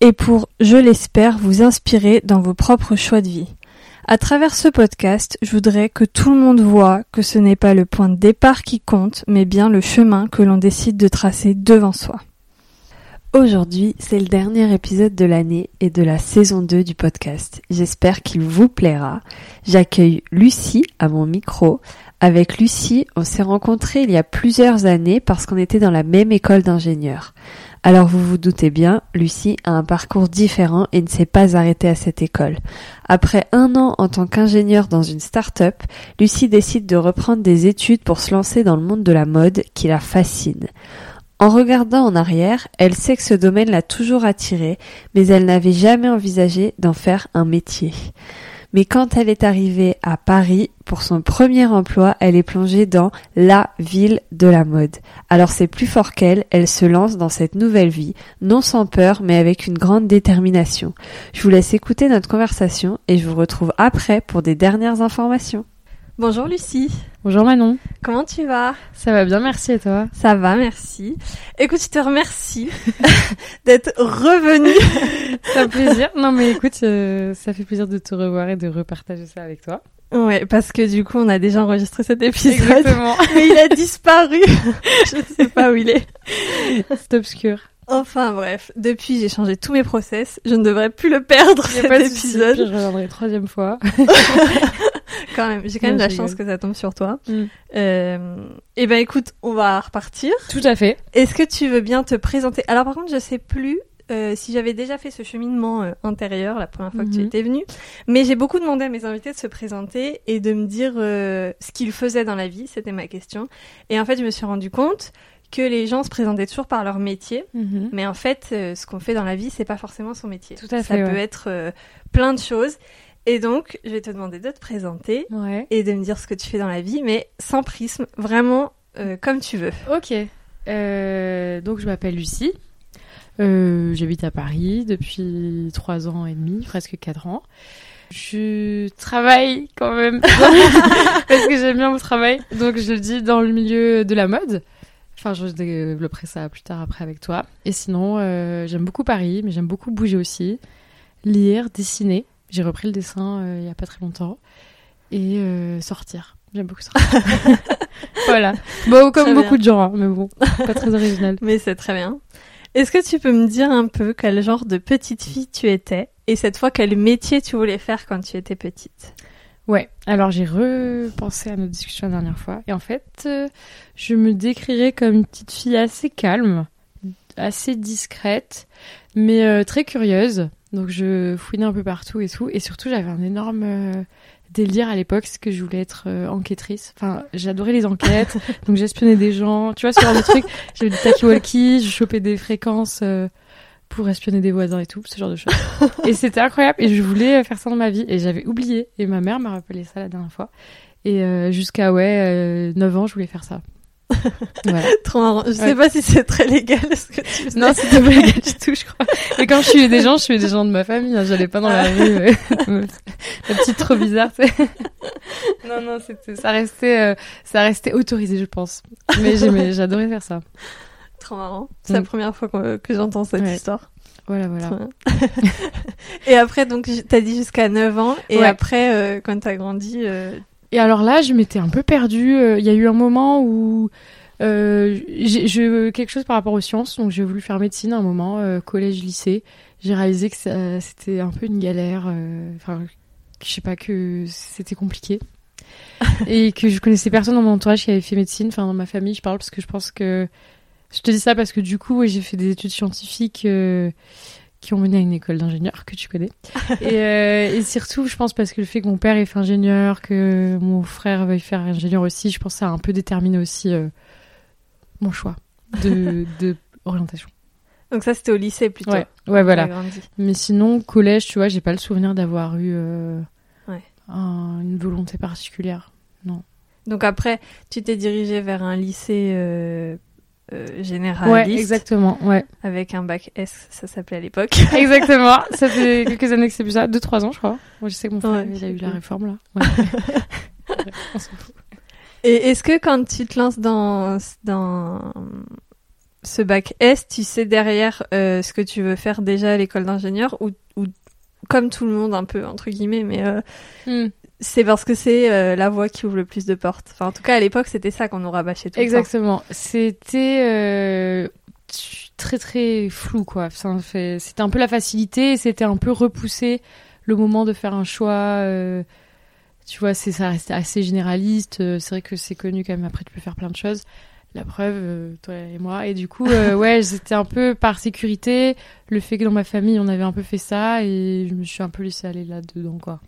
et pour, je l'espère, vous inspirer dans vos propres choix de vie. À travers ce podcast, je voudrais que tout le monde voit que ce n'est pas le point de départ qui compte, mais bien le chemin que l'on décide de tracer devant soi. Aujourd'hui, c'est le dernier épisode de l'année et de la saison 2 du podcast. J'espère qu'il vous plaira. J'accueille Lucie à mon micro. Avec Lucie, on s'est rencontrés il y a plusieurs années parce qu'on était dans la même école d'ingénieurs. Alors vous vous doutez bien, Lucie a un parcours différent et ne s'est pas arrêtée à cette école. Après un an en tant qu'ingénieure dans une start-up, Lucie décide de reprendre des études pour se lancer dans le monde de la mode qui la fascine. En regardant en arrière, elle sait que ce domaine l'a toujours attirée, mais elle n'avait jamais envisagé d'en faire un métier. Mais quand elle est arrivée à Paris pour son premier emploi, elle est plongée dans la ville de la mode. Alors c'est plus fort qu'elle, elle se lance dans cette nouvelle vie, non sans peur, mais avec une grande détermination. Je vous laisse écouter notre conversation et je vous retrouve après pour des dernières informations. Bonjour Lucie. Bonjour Manon. Comment tu vas? Ça va bien, merci et toi? Ça va, merci. Écoute, je te remercie d'être revenue. ça fait plaisir. Non mais écoute, euh, ça fait plaisir de te revoir et de repartager ça avec toi. Ouais, parce que du coup, on a déjà enregistré cet épisode. Exactement. Mais il a disparu. je ne sais pas où il est. C'est obscur. Enfin bref, depuis j'ai changé tous mes process, je ne devrais plus le perdre cet épisode. je reviendrai troisième fois. quand même, j'ai quand même la chance que ça tombe sur toi. Mm. Euh, et ben écoute, on va repartir. Tout à fait. Est-ce que tu veux bien te présenter? Alors par contre, je sais plus euh, si j'avais déjà fait ce cheminement euh, intérieur la première fois que tu mhm. étais venue, mais j'ai beaucoup demandé à mes invités de se présenter et de me dire euh, ce qu'ils faisaient dans la vie, c'était ma question. Et en fait, je me suis rendu compte que les gens se présentaient toujours par leur métier, mhm. mais en fait, euh, ce qu'on fait dans la vie, c'est pas forcément son métier. Tout à fait. Ça peut être euh, plein de choses. Et donc, je vais te demander de te présenter et de me dire ce que tu fais dans la vie, mais sans prisme, vraiment euh, comme tu veux. Ok. donc, je m'appelle Lucie. J'habite à Paris depuis trois ans et demi, presque quatre ans. Je travaille quand même parce que j'aime bien mon travail. Donc, je le dis dans le milieu de la mode. Enfin, je développerai ça plus tard après avec toi. Et sinon, euh, j'aime beaucoup Paris, mais j'aime beaucoup bouger aussi. Lire, dessiner. J'ai repris le dessin euh, il y a pas très longtemps. Et euh, sortir. J'aime beaucoup sortir. voilà. Bon, comme beaucoup de gens, hein, mais bon, pas très original. mais c'est très bien. Est-ce que tu peux me dire un peu quel genre de petite fille tu étais et cette fois quel métier tu voulais faire quand tu étais petite? Ouais, alors j'ai repensé à notre discussion la dernière fois. Et en fait, euh, je me décrirais comme une petite fille assez calme, assez discrète, mais euh, très curieuse. Donc je fouinais un peu partout et tout. Et surtout, j'avais un énorme euh, délire à l'époque, c'est que je voulais être enquêtrice. Enfin, j'adorais les enquêtes, donc j'espionnais des gens. Tu vois, ce genre de truc. J'avais des talkie-walkie, je chopais des fréquences pour espionner des voisins et tout, ce genre de choses. et c'était incroyable et je voulais faire ça dans ma vie et j'avais oublié et ma mère m'a rappelé ça la dernière fois. Et euh, jusqu'à ouais, 9 euh, ans, je voulais faire ça. Voilà. Trop marrant. Je sais pas si c'est très légal ce que tu faisais. Non, c'était pas légal du tout, je crois. Mais quand je suis des gens, je suis des gens de ma famille. Hein. J'allais pas dans la rue. la petite trop bizarre, tu sais. Non, non, c'était, ça restait, euh, ça restait autorisé, je pense. Mais j'adorais faire ça. Trop marrant. C'est la mm. première fois que, j'entends cette histoire. Voilà, voilà. et après, donc, t'as dit jusqu'à 9 ans. Et après, euh, quand t'as grandi. Euh, et alors là, je m'étais un peu perdue. Euh, il y a eu un moment où. j'ai quelque chose par rapport aux sciences, donc j'ai voulu faire médecine à un moment, collège, lycée. J'ai réalisé que c'était un peu une galère. Enfin, je sais pas, que c'était compliqué. et que je connaissais personne dans mon entourage qui avait fait médecine. Enfin, dans ma famille, je parle parce que je pense que je te dis ça parce que du coup, j'ai fait des études scientifiques euh, qui ont mené à une école d'ingénieur que tu connais. Euh, et, surtout, je pense parce que le fait que mon père ait fait ingénieur, que mon frère veuille faire ingénieur aussi, je pense que ça a un peu déterminé aussi euh, mon choix de, de orientation. Donc ça, c'était au lycée plutôt. Ouais, ouais voilà. Mais sinon, collège, tu vois, j'ai pas le souvenir d'avoir eu Ouais. un- une volonté particulière. Donc après, tu t'es dirigé vers un lycée euh, euh, Ouais, généraliste exactement, ouais. avec un bac S, ça s'appelait à l'époque. Exactement. Ça fait quelques années que c'est plus ça. Deux, trois ans, je crois. Moi, je sais que mon frère, Ouais, il a eu la réforme, là. Ouais. On fout. Et est-ce que quand tu te lances dans, dans ce bac S, tu sais derrière euh, ce que tu veux faire déjà à l'école d'ingénieur ou, ou comme tout le monde un peu entre guillemets, mais euh, Hmm. C'est parce que c'est euh, la voie qui ouvre le plus de portes. Enfin, en tout cas à l'époque c'était ça qu'on nous rabâchait tout Exactement. C'était euh, très très flou quoi. C'était un peu la facilité, c'était un peu repousser le moment de faire un choix. euh, tu vois, c'est ça restait assez généraliste. C'est vrai que c'est connu quand même. Après, tu peux faire plein de choses. La preuve, toi et moi. Et du coup, euh, ouais, c'était un peu par sécurité. Le fait que dans ma famille, on avait un peu fait ça et je me suis un peu laissée aller là-dedans, quoi.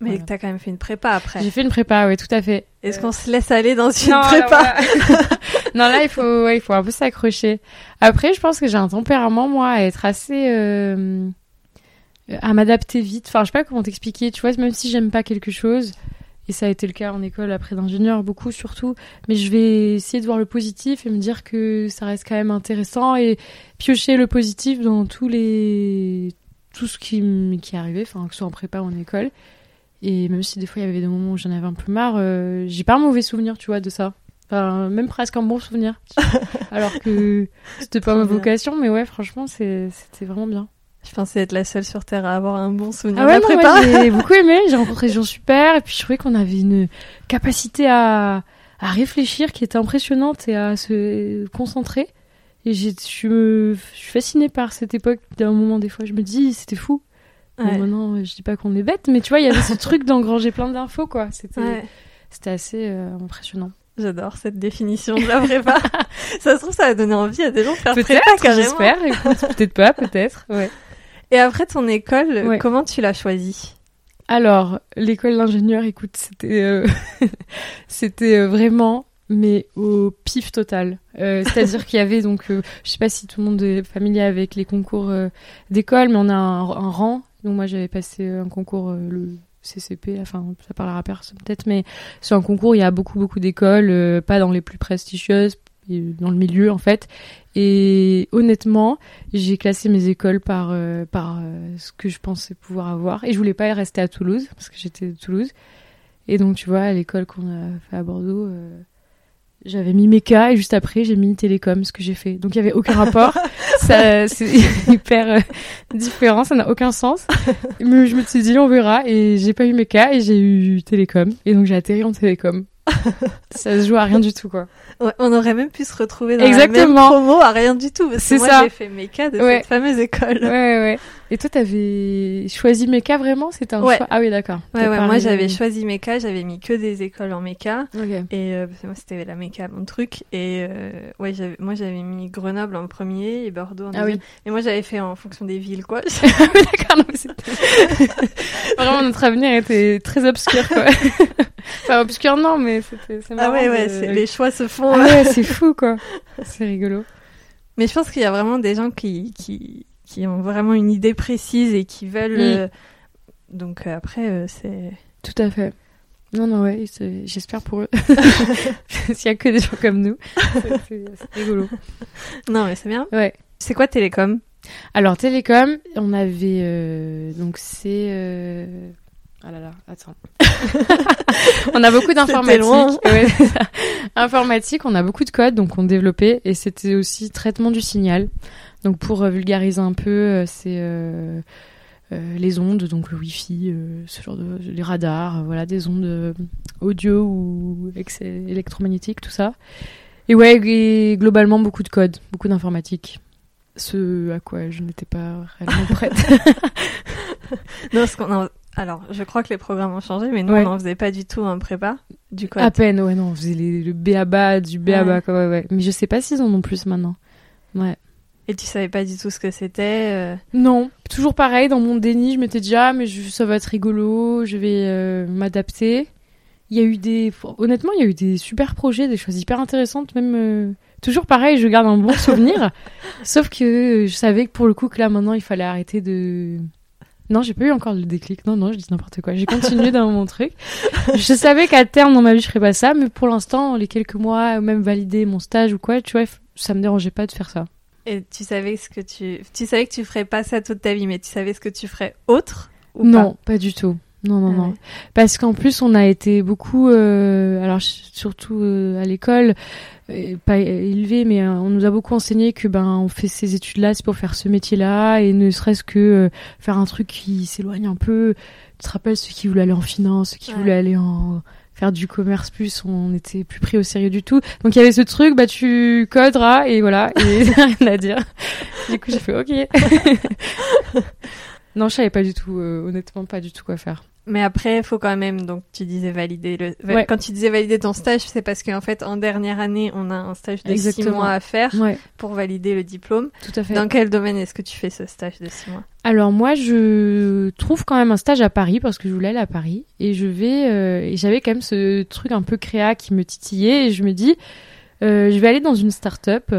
Mais Voilà. t'as quand même fait une prépa après. J'ai fait une prépa, ouais, tout à fait. Est-ce qu'on se laisse aller dans une Non, prépa là, voilà. non, là, il faut, ouais, il faut un peu s'accrocher. Après, je pense que j'ai un tempérament, moi, à être assez. euh, à m'adapter vite. Enfin, je sais pas comment t'expliquer. Tu vois, même si j'aime pas quelque chose, et ça a été le cas en école après d'ingénieur, beaucoup surtout, mais je vais essayer de voir le positif et me dire que ça reste quand même intéressant et piocher le positif dans tous les. tout ce qui, qui est arrivé, enfin, que ce soit en prépa ou en école. Et même si des fois il y avait des moments où j'en avais un peu marre, euh, j'ai pas un mauvais souvenir, tu vois, de ça. Enfin, même presque un bon souvenir. Alors que c'était pas ma vocation, mais ouais, franchement, c'était vraiment bien. Je pensais être la seule sur Terre à avoir un bon souvenir Ah de ouais, la prépa. moi, j'ai beaucoup aimé, j'ai rencontré des gens super, et puis je trouvais qu'on avait une capacité à, à réfléchir qui était impressionnante et à se concentrer. Et je me- je suis fascinée par cette époque d'un moment, des fois, je me dis, c'était fou. Bon, Ouais. maintenant, je dis pas qu'on est bête, mais tu vois, il y avait ce truc d'engranger plein d'infos, quoi. C'était Ouais. c'était assez euh, impressionnant. J'adore cette définition de la prépa. ça se trouve, ça va donner envie à des gens de faire prépa Peut-être, carrément. j'espère. Peut-être pas, peut-être. Ouais. Et après ton école, Ouais. comment tu l'as choisie? Alors, l'école d'ingénieur, écoute, c'était euh, c'était euh, vraiment mais au pif total. Euh, C'est-à-dire qu'il y avait donc, euh, je sais pas si tout le monde est familier avec les concours euh, d'école, mais on a un, un rang. Donc moi j'avais passé euh, un concours euh, le CCP, enfin ça parlera à personne peut-être, mais c'est un concours. Il y a beaucoup beaucoup d'écoles, euh, pas dans les plus prestigieuses, dans le milieu en fait. Et honnêtement, j'ai classé mes écoles par par ce que je pensais pouvoir avoir et je voulais pas rester à Toulouse parce que j'étais de Toulouse et donc tu vois l'école qu'on a fait à Bordeaux j'avais mis méca et juste après j'ai mis télécom ce que j'ai fait donc il y avait aucun rapport ça c'est hyper euh, différent ça n'a aucun sens mais je me suis dit on verra et j'ai pas eu méca et j'ai eu télécom et donc j'ai atterri en télécom ça se joue à rien du tout quoi Ouais, On aurait même pu se retrouver dans la Exactement. même promo à rien du tout. Parce que C'est moi, ça. j'ai fait méca de Ouais. cette fameuse école. ouais ouais et toi t'avais choisi méca vraiment? C'était un Ouais. choix? Ah oui d'accord Ouais, ouais, moi j'avais choisi méca, j'avais mis que des écoles en méca. Ok. Et euh, parce que moi c'était la méca mon truc. Et euh, ouais, moi j'avais mis Grenoble en premier et Bordeaux en Ah deuxième. oui. Et moi j'avais fait en fonction des villes quoi. Ah d'accord, Vraiment, notre avenir était très obscur, quoi. enfin, obscur, non, mais c'était, c'est ah marrant. ouais, ouais, de- c'est- les choix se font. Ah ouais, c'est fou, quoi. C'est rigolo. Mais je pense qu'il y a vraiment des gens qui, qui, qui ont vraiment une idée précise et qui veulent. Mm. euh, Donc euh, après, euh, c'est. Tout à fait. Non, non, ouais, j'espère pour eux. S'il y a que des gens comme nous. C'est, rigolo. Non, mais c'est bien. Ouais. C'est quoi Télécom? Alors, télécom, on avait, euh, donc c'est, euh... Ah là là, attends. on a beaucoup d'informatique. Ouais, informatique, on a beaucoup de codes, donc on développait, et c'était aussi traitement du signal. Donc pour euh, vulgariser un peu, euh, c'est euh, les ondes, donc le Wi-Fi, ce genre de, les radars, voilà, des ondes audio ou électromagnétiques, tout ça. Et ouais, et globalement beaucoup de codes, beaucoup d'informatique. Ce à quoi je n'étais pas réellement prête. Non, qu'on Alors, je crois que les programmes ont changé, mais nous, Ouais. on n'en faisait pas du tout en prépa. Du code. À peine, ouais, non, on faisait les- le béaba, du béaba, Ouais. quoi, ouais, ouais. Mais je sais pas s'ils en ont plus maintenant. Ouais. Et tu savais pas du tout ce que c'était. euh, Non, toujours pareil, dans mon déni, je m'étais dit, ah, mais je- ça va être rigolo, je vais euh, m'adapter. Il y a eu des. Honnêtement, il y a eu des super projets, des choses hyper intéressantes, même. euh, toujours pareil, je garde un bon souvenir. sauf que je savais que pour le coup, que là maintenant, il fallait arrêter de. Non, j'ai pas eu encore le déclic. Non, non, je dis n'importe quoi. J'ai continué dans mon truc. Je savais qu'à terme dans ma vie, je ferais pas ça, mais pour l'instant, les quelques mois, même valider mon stage ou quoi, tu vois, ça me dérangeait pas de faire ça. Et tu savais ce que tu, tu savais que tu ferais pas ça toute ta vie, mais tu savais ce que tu ferais autre ou Non, pas, du tout. Non, non, ah non. Parce qu'en plus, on a été beaucoup, euh, alors surtout euh, à l'école, euh, pas élevé, mais on nous a beaucoup enseigné que ben on fait ces études-là, c'est pour faire ce métier-là, et ne serait-ce que faire un truc qui s'éloigne un peu. Tu te rappelles ceux qui voulaient aller en finance, ceux qui voulaient aller en faire du commerce plus, on n'était plus pris au sérieux du tout. Donc il y avait ce truc, bah tu coderas et voilà, et rien à dire. Du coup j'ai fait ok. non, je savais pas du tout, honnêtement pas du tout quoi faire. Mais après, il faut quand même, donc tu disais valider le. Quand tu disais valider ton stage, c'est parce qu'en fait, en dernière année, on a un stage de six mois à faire pour valider le diplôme. Tout à fait. Dans quel domaine est-ce que tu fais ce stage de six mois? Alors moi, je trouve quand même un stage à Paris parce que je voulais aller à Paris et je vais euh, et j'avais quand même ce truc un peu créa qui me titillait et je me dis, euh, je vais aller dans une start-up,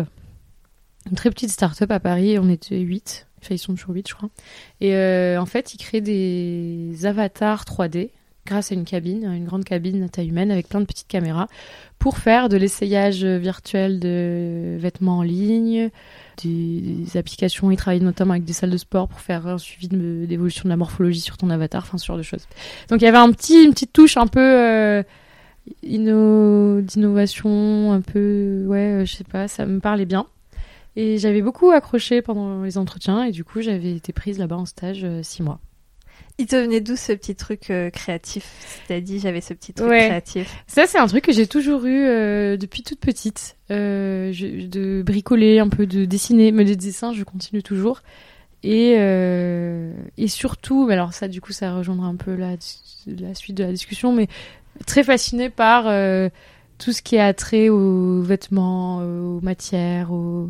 une très petite start-up à Paris. On était huit Enfin, ils sont toujours 8, je crois. Et euh, en fait, ils créent des avatars 3D grâce à une cabine, une grande cabine à taille humaine avec plein de petites caméras pour faire de l'essayage virtuel de vêtements en ligne, des, applications. Ils travaillent notamment avec des salles de sport pour faire un suivi d'évolution de, la morphologie sur ton avatar, enfin ce genre de choses. Donc il y avait une petite touche un peu euh, d'innovation, un peu, ouais, euh, je sais pas, ça me parlait bien. Et j'avais beaucoup accroché pendant les entretiens et du coup j'avais été prise là-bas en stage euh, six mois. Il te venait d'où ce petit truc euh, créatif? Tu dit j'avais ce petit truc créatif. Ça c'est un truc que j'ai toujours eu euh, depuis toute petite, de bricoler un peu, de dessiner. Mais les dessins je continue toujours. Et, et surtout, mais alors ça du coup ça rejoindra un peu la, la suite de la discussion, mais très fascinée par tout ce qui a trait aux vêtements, aux matières, aux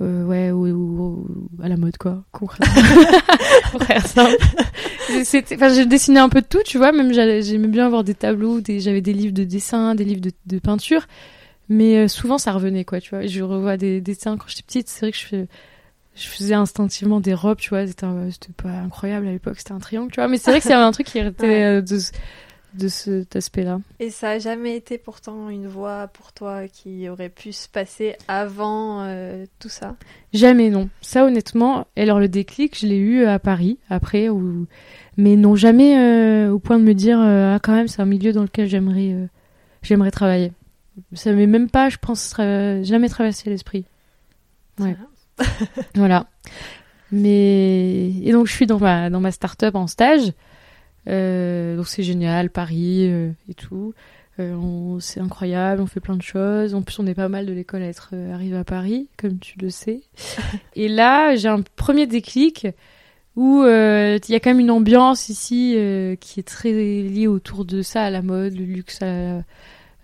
euh, ouais, ou, à la mode, quoi, j'ai dessiné un peu de tout, tu vois, même j'aimais bien avoir des tableaux, des... j'avais des livres de dessin, des livres de, peinture, mais euh, souvent ça revenait, quoi, tu vois. Je revois des dessins quand j'étais petite, c'est vrai que je, je faisais instinctivement des robes, tu vois, c'était pas incroyable à l'époque, c'était un triangle, tu vois, mais c'est vrai que c'est un truc qui était euh, de de cet aspect-là. Et ça a jamais été pourtant une voie pour toi qui aurait pu se passer avant euh, tout ça? Jamais, non. Ça, honnêtement, alors le déclic, je l'ai eu à Paris, après, mais non, jamais euh, au point de me dire, euh, ah, quand même, c'est un milieu dans lequel j'aimerais j'aimerais travailler. Ça m'est même pas, je pense, jamais traversé l'esprit. Ouais. voilà. Mais et donc je suis dans ma dans ma start-up en stage donc c'est génial, Paris euh, et tout. Euh, c'est incroyable, on fait plein de choses. En plus, on est pas mal de l'école à être arrivé à Paris, comme tu le sais. et là, j'ai un premier déclic où il y a quand même une ambiance ici qui est très liée autour de ça, à la mode, le luxe,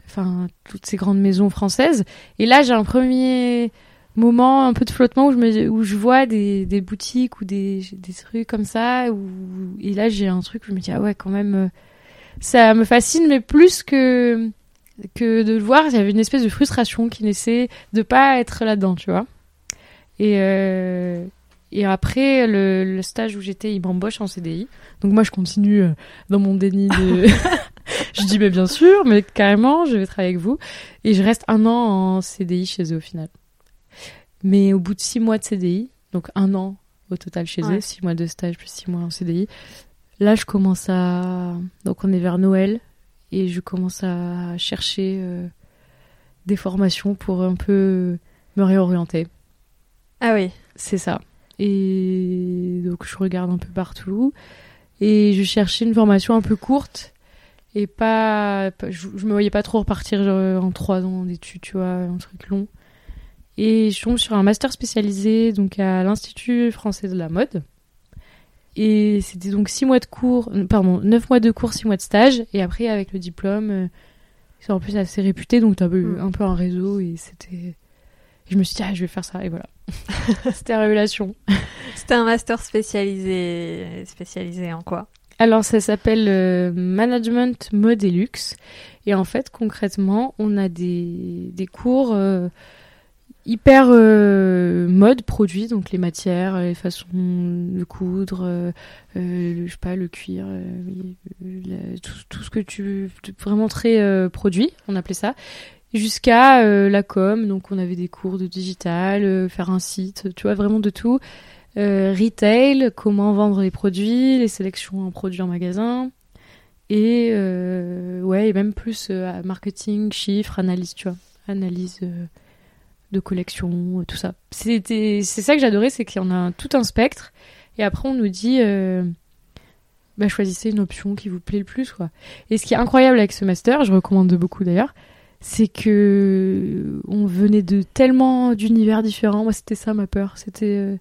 enfin toutes ces grandes maisons françaises. Et là, j'ai un premier moment un peu de flottement où je me où je vois des, des boutiques ou des, des trucs comme ça où, et là j'ai un truc où je me dis ah ouais quand même euh, ça me fascine mais plus que que de le voir il y avait une espèce de frustration qui naissait de pas être là-dedans tu vois. Et euh, et après le, le stage où j'étais il m'embauche en CDI donc moi je continue euh, dans mon déni de je dis mais bien sûr mais carrément je vais travailler avec vous. Et je reste un an en CDI chez eux au final mais au bout de six mois de CDI, donc un an au total chez eux, six mois de stage plus six mois en CDI, là je commence à... Donc on est vers Noël et je commence à chercher euh, des formations pour un peu me réorienter. Ah oui. C'est ça. Et donc je regarde un peu partout et je cherchais une formation un peu courte et pas, je, je, me voyais pas trop repartir en trois ans d'études, tu vois, un truc long. Et je tombe sur un master spécialisé donc à l'Institut français de la mode. Et c'était donc six mois de cours, euh, pardon, neuf mois de cours, six mois de stage. Et après, avec le diplôme, euh, c'est en plus assez réputé, donc tu as eu mm. un peu un réseau. Et c'était. je me suis dit, ah, je vais faire ça. Et voilà. c'était la révélation. C'était un master spécialisé. Spécialisé en quoi? Alors ça s'appelle euh, Management Mode et Luxe. Et en fait concrètement on a des, des cours hyper euh, mode produit, donc les matières, les façons de coudre, euh, euh, le, sais pas, le cuir, tout, ce que tu vraiment très produit, on appelait ça, jusqu'à la com, donc on avait des cours de digital, faire un site, tu vois, vraiment de tout. Retail, comment vendre les produits, les sélections en produits en magasin. Et ouais, et même plus marketing, chiffres, analyse, tu vois, analyse de collection, euh, tout ça. C'était, c'est ça que j'adorais, c'est qu'il y en a tout un spectre. Et après, on nous dit, euh, bah, choisissez une option qui vous plaît le plus, quoi. Et ce qui est incroyable avec ce master, je recommande beaucoup d'ailleurs, c'est que on venait de tellement d'univers différents. Moi, c'était ça ma peur, c'était euh,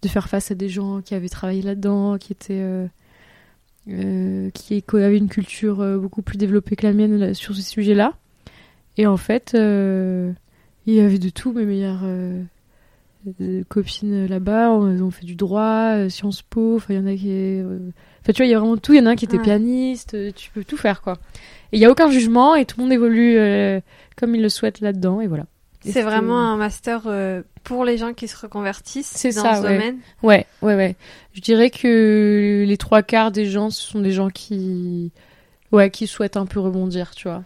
de faire face à des gens qui avaient travaillé là-dedans, qui étaient euh, euh, qui avaient une culture euh, beaucoup plus développée que la mienne sur ce sujet-là. Et en fait, euh, il y avait de tout. Mes meilleures euh, euh, copines là-bas, on, ont fait du droit, euh, Sciences Po. Enfin, il y en a qui. Enfin, tu vois, il y a vraiment tout. Il y en a un qui était Ouais. pianiste. Tu peux tout faire, quoi. Et il y a aucun jugement et tout le monde évolue euh, comme il le souhaite là-dedans. Et voilà. C'est vraiment un master euh, pour les gens qui se reconvertissent C'est dans ça, ce ouais. domaine. Ouais, ouais, ouais. Je dirais que les trois quarts des gens, ce sont des gens qui, ouais, qui souhaitent un peu rebondir, tu vois.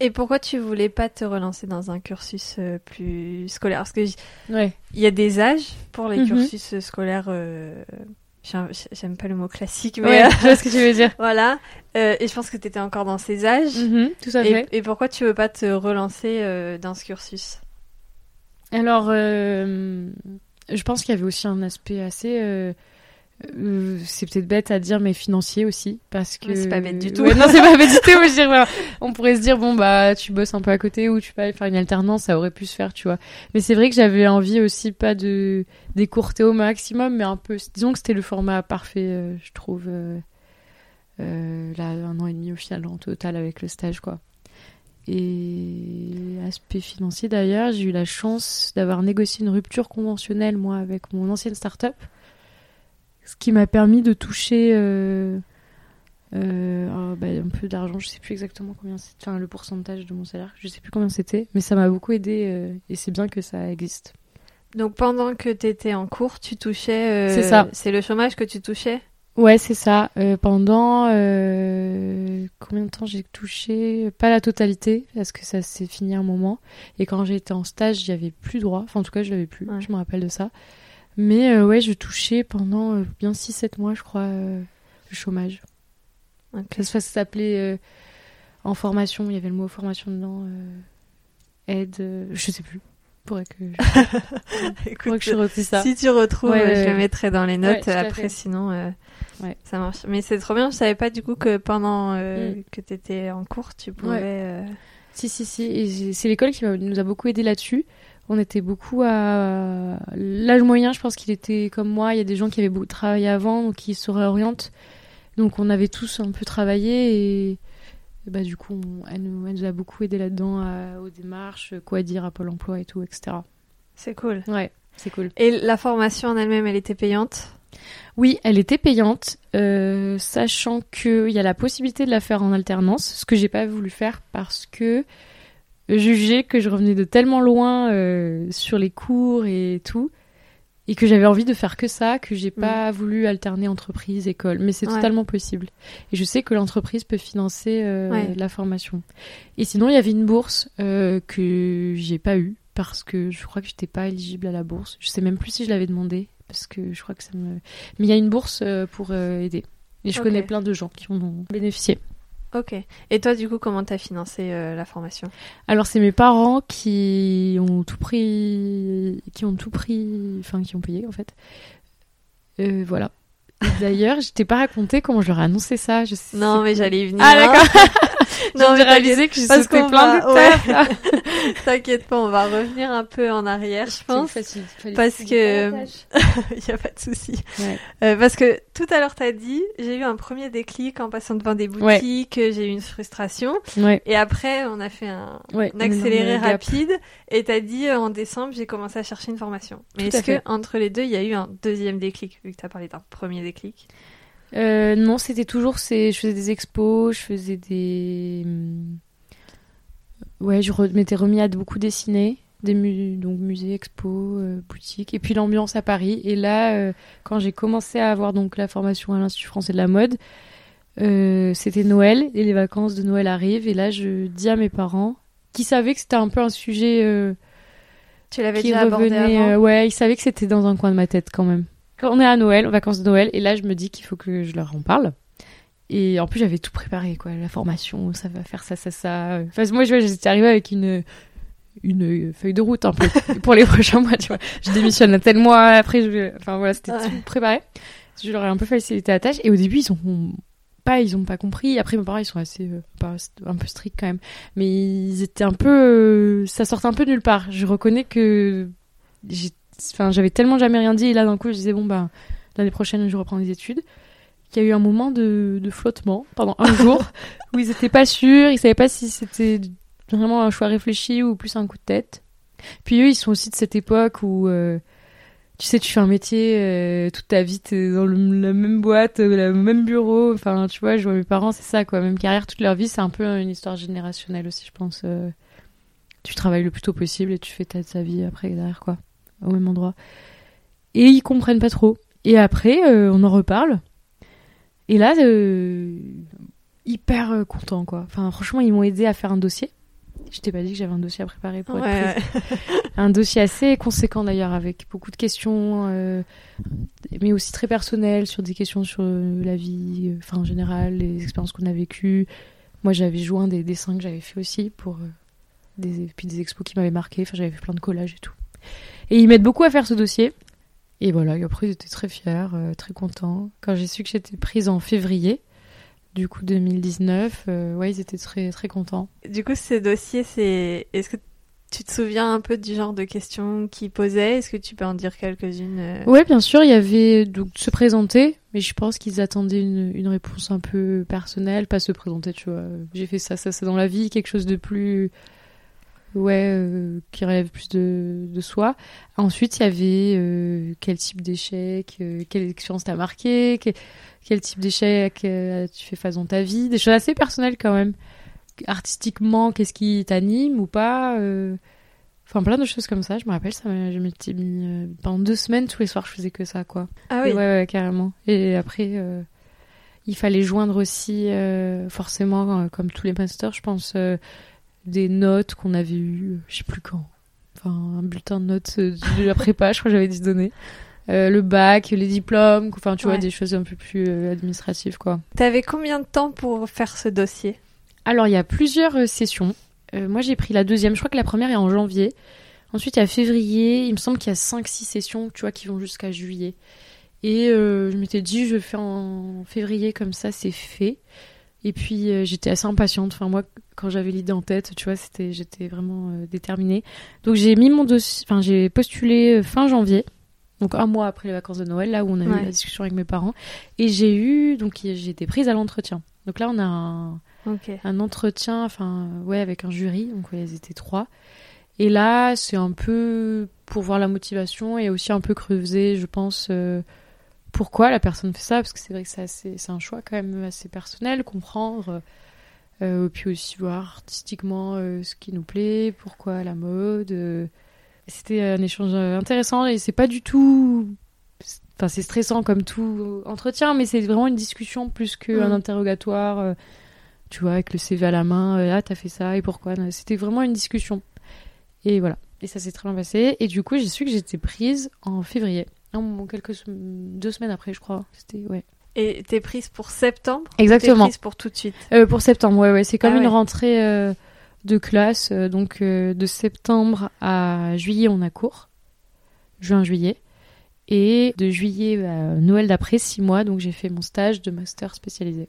Et pourquoi tu voulais pas te relancer dans un cursus euh, plus scolaire? Parce que Ouais. il y a des âges pour les Mhm. cursus euh, scolaires. euh, j'aime pas le mot classique, mais Ouais, euh, je vois ce que tu veux dire. voilà. Et je pense que tu étais encore dans ces âges. Mhm, tout à Et, fait. et pourquoi tu veux pas te relancer dans ce cursus? Alors, je pense qu'il y avait aussi un aspect assez. Euh, c'est peut-être bête à dire, mais financier aussi, parce que. C'est pas bête du tout. Ouais, non, c'est pas bête du tout. voilà, on pourrait se dire, bon, bah, tu bosses un peu à côté ou tu peux aller faire une alternance, ça aurait pu se faire, tu vois. Mais c'est vrai que j'avais envie aussi, pas de d'écourter au maximum, mais un peu. Disons que c'était le format parfait, euh, je trouve. euh, là, un an et demi au final, en total, avec le stage, quoi. Et aspect financier d'ailleurs, j'ai eu la chance d'avoir négocié une rupture conventionnelle moi avec mon ancienne start-up, ce qui m'a permis de toucher euh, euh, un, bah, un peu d'argent. Je sais plus exactement combien c'était, enfin le pourcentage de mon salaire, je sais plus combien c'était, mais ça m'a beaucoup aidé euh, et c'est bien que ça existe. Donc pendant que tu étais en cours, tu touchais. C'est ça. C'est le chômage que tu touchais? Ouais, c'est ça. Euh, pendant euh, combien de temps j'ai touché? Pas la totalité, parce que ça s'est fini un moment. Et quand j'étais en stage, j'y avais plus droit. Enfin, en tout cas, je l'avais plus. Ouais. Je me rappelle de ça. Mais euh, ouais, je touchais pendant euh, bien 6-7 mois, je crois, euh, le chômage. Ok. Ça, ça s'appelait en formation. Il y avait le mot formation dedans. aide, je sais plus. Faudrait que je, faudrait que je retrouve ça. Si tu retrouves, Ouais, je le mettrai dans les notes Ouais, après, sinon Ouais. ça marche. Mais c'est trop bien, je savais pas du coup que pendant Mm. que tu étais en cours, tu pouvais. Si, si, si. C'est l'école qui nous a beaucoup aidé là-dessus. On était beaucoup à. L'âge moyen, je pense qu'il était comme moi. Il y a des gens qui avaient beaucoup travaillé avant, donc qui se réorientent. Donc on avait tous un peu travaillé et. et bah, du coup, on- elle, nous, elle nous a beaucoup aidé là-dedans, à- aux démarches, quoi dire à Pôle emploi et tout, etc. C'est cool. Ouais, c'est cool. Et la formation en elle-même, elle était payante? Oui, elle était payante, euh, sachant qu'il y a la possibilité de la faire en alternance, ce que j'ai pas voulu faire parce que je jugeais que je revenais de tellement loin euh, sur les cours et tout, et que j'avais envie de faire que ça, que j'ai pas voulu alterner entreprise, école. Mais c'est Ouais. totalement possible. Et je sais que l'entreprise peut financer euh, Ouais. la formation. Et sinon, il y avait une bourse euh, que j'ai pas eue parce que je crois que j'étais pas éligible à la bourse. Je sais même plus si je l'avais demandé parce que je crois que ça me. Mais il y a une bourse euh, pour aider. Et je connais plein de gens qui en ont bénéficié. Ok. Et toi, du coup, comment t'as financé euh, la formation? Alors c'est mes parents qui ont tout pris, qui ont tout pris, enfin qui ont payé en fait. Euh, voilà. D'ailleurs, je t'ai pas raconté comment je leur ai annoncé ça. Je sais Non, mais j'allais y venir. Ah d'accord. Non, J'ai mais réalisé que j'ai sauté plein va- de ouais. T'inquiète pas, on va revenir un peu en arrière, je pense. Facile, parce que-. Il y a pas de souci. Ouais. Euh, parce que tout à l'heure, t'as dit, j'ai eu un premier déclic en passant devant des Ouais. boutiques, euh, j'ai eu une frustration. Ouais, Et après, on a fait un, ouais. un accéléré rapide. Et t'as dit, euh, en décembre, j'ai commencé à chercher une formation. Mais est-ce que entre les deux, il y a eu un deuxième déclic, vu que t'as parlé d'un premier déclic? Euh, non, c'était toujours ces... je faisais des expos, je faisais des hum, ouais, je m'étais remis à beaucoup dessiner des mu donc musées, expos, euh, boutiques, et puis l'ambiance à Paris. Et là, euh, quand j'ai commencé à avoir donc la formation à l'Institut français de la mode, euh, c'était Noël et les vacances de Noël arrivent. Et là, je dis à mes parents, qui savaient que c'était un peu un sujet Tu l'avais déjà abordé revenait. avant? ouais, ils savaient que c'était dans un coin de ma tête quand même. Quand on est à Noël, aux vacances de Noël, et là, je me dis qu'il faut que je leur en parle. Et en plus, j'avais tout préparé, quoi. La formation, ça va faire ça, ça, ça. Enfin, moi, je j'étais arrivée avec une, une feuille de route, un peu, pour les prochains mois, tu vois. Je démissionne à tel mois, après, je... enfin, voilà, c'était Ouais. tout préparé. Je leur ai un peu facilité la tâche. Et au début, ils ont pas, ils ont pas compris. Après, mes parents, ils sont assez, euh, pas, un peu stricts quand même. Mais ils étaient un peu, euh, ça sortait un peu de nulle part. Je reconnais que j'ai, enfin, j'avais tellement jamais rien dit. Et là, d'un coup, je disais, bon, bah, l'année prochaine, je reprends les études. Il y a eu un moment de, de flottement pendant un jour où ils étaient pas sûrs, ils savaient pas si c'était vraiment un choix réfléchi ou plus un coup de tête. Puis eux, ils sont aussi de cette époque où, euh, tu sais, tu fais un métier euh, toute ta vie, t'es dans le- la même boîte, euh, le même bureau. Enfin, tu vois, je vois mes parents, c'est ça, quoi. Même carrière toute leur vie, c'est un peu une histoire générationnelle aussi, je pense. euh. tu travailles le plus tôt possible et tu fais ta, ta vie après derrière, quoi, au même endroit. Et ils comprennent pas trop. Et après, euh, on en reparle. Et là, euh, hyper euh, content, quoi. Enfin, franchement, ils m'ont aidé à faire un dossier. Je t'ai pas dit que j'avais un dossier à préparer pour être prise. Un dossier assez conséquent d'ailleurs, avec beaucoup de questions, euh, mais aussi très personnelles, sur des questions sur la vie, enfin en général, les expériences qu'on a vécues. Moi, j'avais joint des dessins que j'avais fait aussi pour des, puis des expos qui m'avaient marqué. Enfin, j'avais fait plein de collages et tout. Et ils m'aident beaucoup à faire ce dossier. Et voilà, et après, ils étaient très fiers, euh, très contents. Quand j'ai su que j'étais prise en février, du coup 2019, euh, ouais, ils étaient très très contents. Du coup, ces dossiers, c'est. Est-ce que tu te souviens un peu du genre de questions qu'ils posaient? Est-ce que tu peux en dire quelques-unes euh? Ouais, bien sûr, il y avait donc se présenter, mais je pense qu'ils attendaient une, une réponse un peu personnelle, pas se présenter, tu vois. J'ai fait ça, ça, ça dans la vie, quelque chose de plus. Ouais, euh, qui relève plus de, de soi. Ensuite, il y avait euh, quel type d'échec, euh, quelle expérience t'as marqué, quel, quel type d'échec euh, tu fais face dans ta vie, des choses assez personnelles quand même. Artistiquement, qu'est-ce qui t'anime ou pas Enfin, plein de choses comme ça. Je me rappelle, ça je m'étais mis pendant deux semaines tous les soirs, je faisais que ça, quoi. Ah oui. Ouais, ouais, carrément. Et après, il fallait joindre aussi, forcément, comme tous les masters, je pense, des notes qu'on avait eues, je sais plus quand. Enfin, un bulletin de notes euh, de la prépa, je crois que j'avais dû donner. Euh, le bac, les diplômes, enfin, tu vois, des choses un peu plus euh, administratives, quoi. T'avais combien de temps pour faire ce dossier? Alors, il y a plusieurs euh, sessions. Euh, moi, j'ai pris la deuxième. Je crois que la première est en janvier. Ensuite, il y a février. Il me semble qu'il y a 5-6 sessions, tu vois, qui vont jusqu'à juillet. Et euh, je m'étais dit, je fais en février, comme ça, c'est fait. Et puis, euh, j'étais assez impatiente. Enfin, moi, quand j'avais l'idée en tête, tu vois, c'était, j'étais vraiment euh, déterminée. Donc, j'ai mis mon dossier, enfin, j'ai postulé euh, fin janvier. Donc, un mois après les vacances de Noël, là où on a Ouais. eu la discussion avec mes parents. Et j'ai eu, donc, j'ai été prise à l'entretien. Donc là, on a un, entretien, enfin, ouais, avec un jury, donc ouais, ils étaient trois. Et là, c'est un peu pour voir la motivation et aussi un peu creuser, je pense, euh, pourquoi la personne fait ça, parce que c'est vrai que c'est assez- c'est un choix quand même assez personnel, comprendre, euh, puis aussi voir artistiquement euh, ce qui nous plaît, pourquoi la mode. euh. C'était un échange intéressant et c'est pas du tout. Enfin, c'est stressant comme tout entretien, mais c'est vraiment une discussion plus qu'un Mm. interrogatoire. tu vois, avec le CV à la main, ah, t'as fait ça, et pourquoi? C'était vraiment une discussion. Et voilà. Et ça s'est très bien passé. Et du coup, j'ai su que j'étais prise en février. Non, quelques deux semaines après, je crois. C'était, ouais. Et t'es prise pour septembre? Exactement. T'es prise pour tout de suite? Euh, pour septembre, ouais, ouais. C'est comme Ah une ouais. rentrée euh, de classe. euh, donc, de septembre à juillet, on a cours. Juin-juillet. Et de juillet à Noël d'après, six mois. Donc, j'ai fait mon stage de master spécialisé.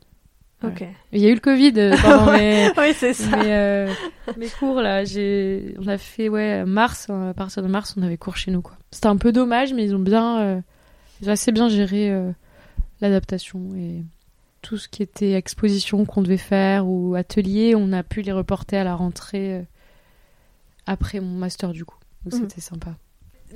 Ok. Il y a eu le Covid euh, pendant mes, oui, ça. mes, euh, mes cours là. J'ai, on a fait ouais mars. euh, À partir de mars, on avait cours chez nous quoi. C'était un peu dommage, mais ils ont bien, euh, ils ont assez bien géré euh, l'adaptation et tout ce qui était exposition qu'on devait faire ou atelier, on a pu les reporter à la rentrée après mon master du coup. Donc Mhm. c'était sympa.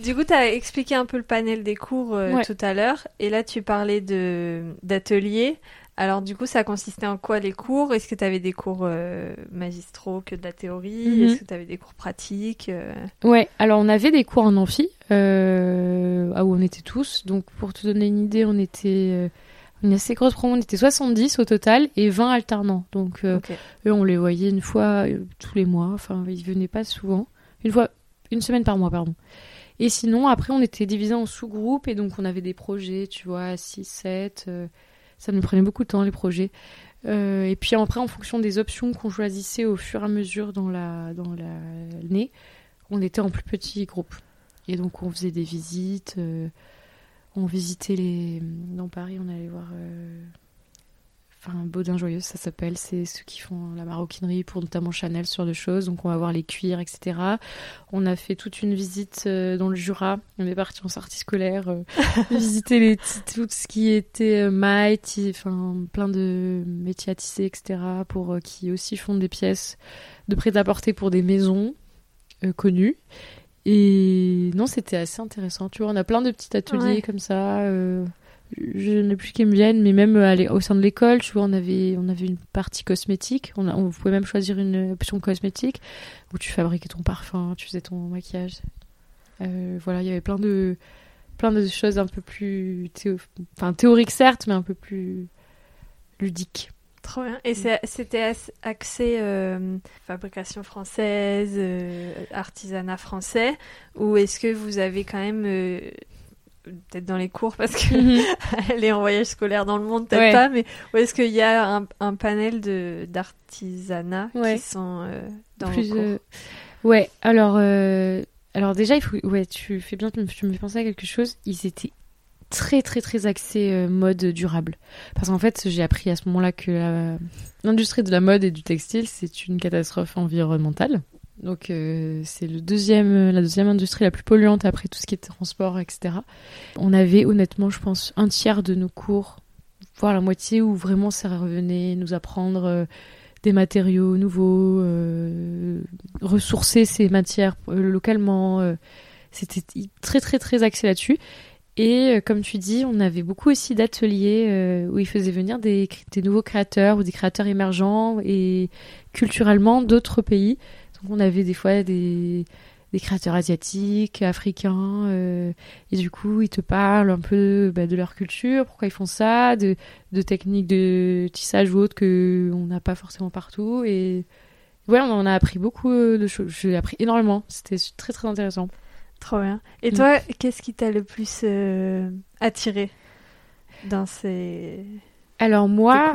Du coup, tu as expliqué un peu le panel des cours euh, Ouais. tout à l'heure. Et là, tu parlais d'ateliers. Alors du coup, ça consistait en quoi les cours? Est-ce que tu avais des cours euh, magistraux que de la théorie? Mhm. Est-ce que tu avais des cours pratiques euh? Ouais, alors on avait des cours en amphi, euh, où on était tous. Donc pour te donner une idée, on était euh, une assez grosse promo, on était 70 au total et 20 alternants. Donc euh, eux, on les voyait une fois euh, tous les mois. Enfin, ils venaient pas souvent. Une fois, une semaine par mois, pardon. Et sinon, après, on était divisés en sous-groupes et donc on avait des projets, tu vois, 6, 7. Ça nous prenait beaucoup de temps, les projets. Euh, et puis après, en fonction des options qu'on choisissait au fur et à mesure dans la dans la- l'année, on était en plus petits groupes. Et donc on faisait des visites, euh, on visitait les dans Paris, on allait voir euh, enfin Baudin Joyeuse, ça s'appelle, c'est ceux qui font la maroquinerie pour notamment Chanel sur de choses. Donc on va voir les cuirs, etc. On a fait toute une visite euh, dans le Jura. On est parti en sortie scolaire, euh, visiter les tout ce qui était euh, mailles, ti- enfin plein de métiers à tisser, etc. Pour euh, qui aussi font des pièces de prêt-à-porter pour des maisons connues. Et non, c'était assez intéressant. Tu vois, on a plein de petits ateliers Ouais. comme ça. Je n'ai plus qui me viennent, mais même euh, au sein de l'école, tu vois, on avait, on avait une partie cosmétique. On, pouvait même choisir une option cosmétique où tu fabriquais ton parfum, tu faisais ton maquillage. Euh, voilà, il y avait plein de, plein de choses un peu plus enfin, théoriques, certes, mais un peu plus ludiques. Trop bien. Et c'était axé euh, fabrication française, euh, artisanat français, ou est-ce que vous avez quand même, peut-être dans les cours, parce que elle est en voyage scolaire dans le monde, peut-être Ouais. pas, mais ou est-ce qu'il y a un, un panel de d'artisanat Ouais. qui sont euh, dans plus, vos cours euh, Ouais, alors, euh, alors déjà, il faut, ouais, tu fais bien, tu me, fais penser à quelque chose. Ils étaient très, très, très axés mode durable. Parce qu'en fait, j'ai appris à ce moment-là que l'industrie de la mode et du textile, c'est une catastrophe environnementale. Donc, euh, c'est le deuxième, la deuxième industrie la plus polluante après tout ce qui est transport, etc. On avait honnêtement, je pense, un tiers de nos cours, voire la moitié, où vraiment ça revenait nous apprendre euh, des matériaux nouveaux, euh, ressourcer ces matières localement. C'était très très très axé là-dessus. Et comme tu dis, on avait beaucoup aussi d'ateliers où ils faisaient venir des nouveaux créateurs ou des créateurs émergents et culturellement d'autres pays. On avait des fois des, des créateurs asiatiques, africains, euh, et du coup ils te parlent un peu bah, de leur culture, pourquoi ils font ça, de, de techniques de tissage ou autre que on n'a pas forcément partout. Et ouais, on en a appris beaucoup euh, de choses. J'ai appris énormément. C'était très très intéressant. Trop bien. Et Mm. toi, qu'est-ce qui t'a le plus euh, attiré dans ces Alors moi,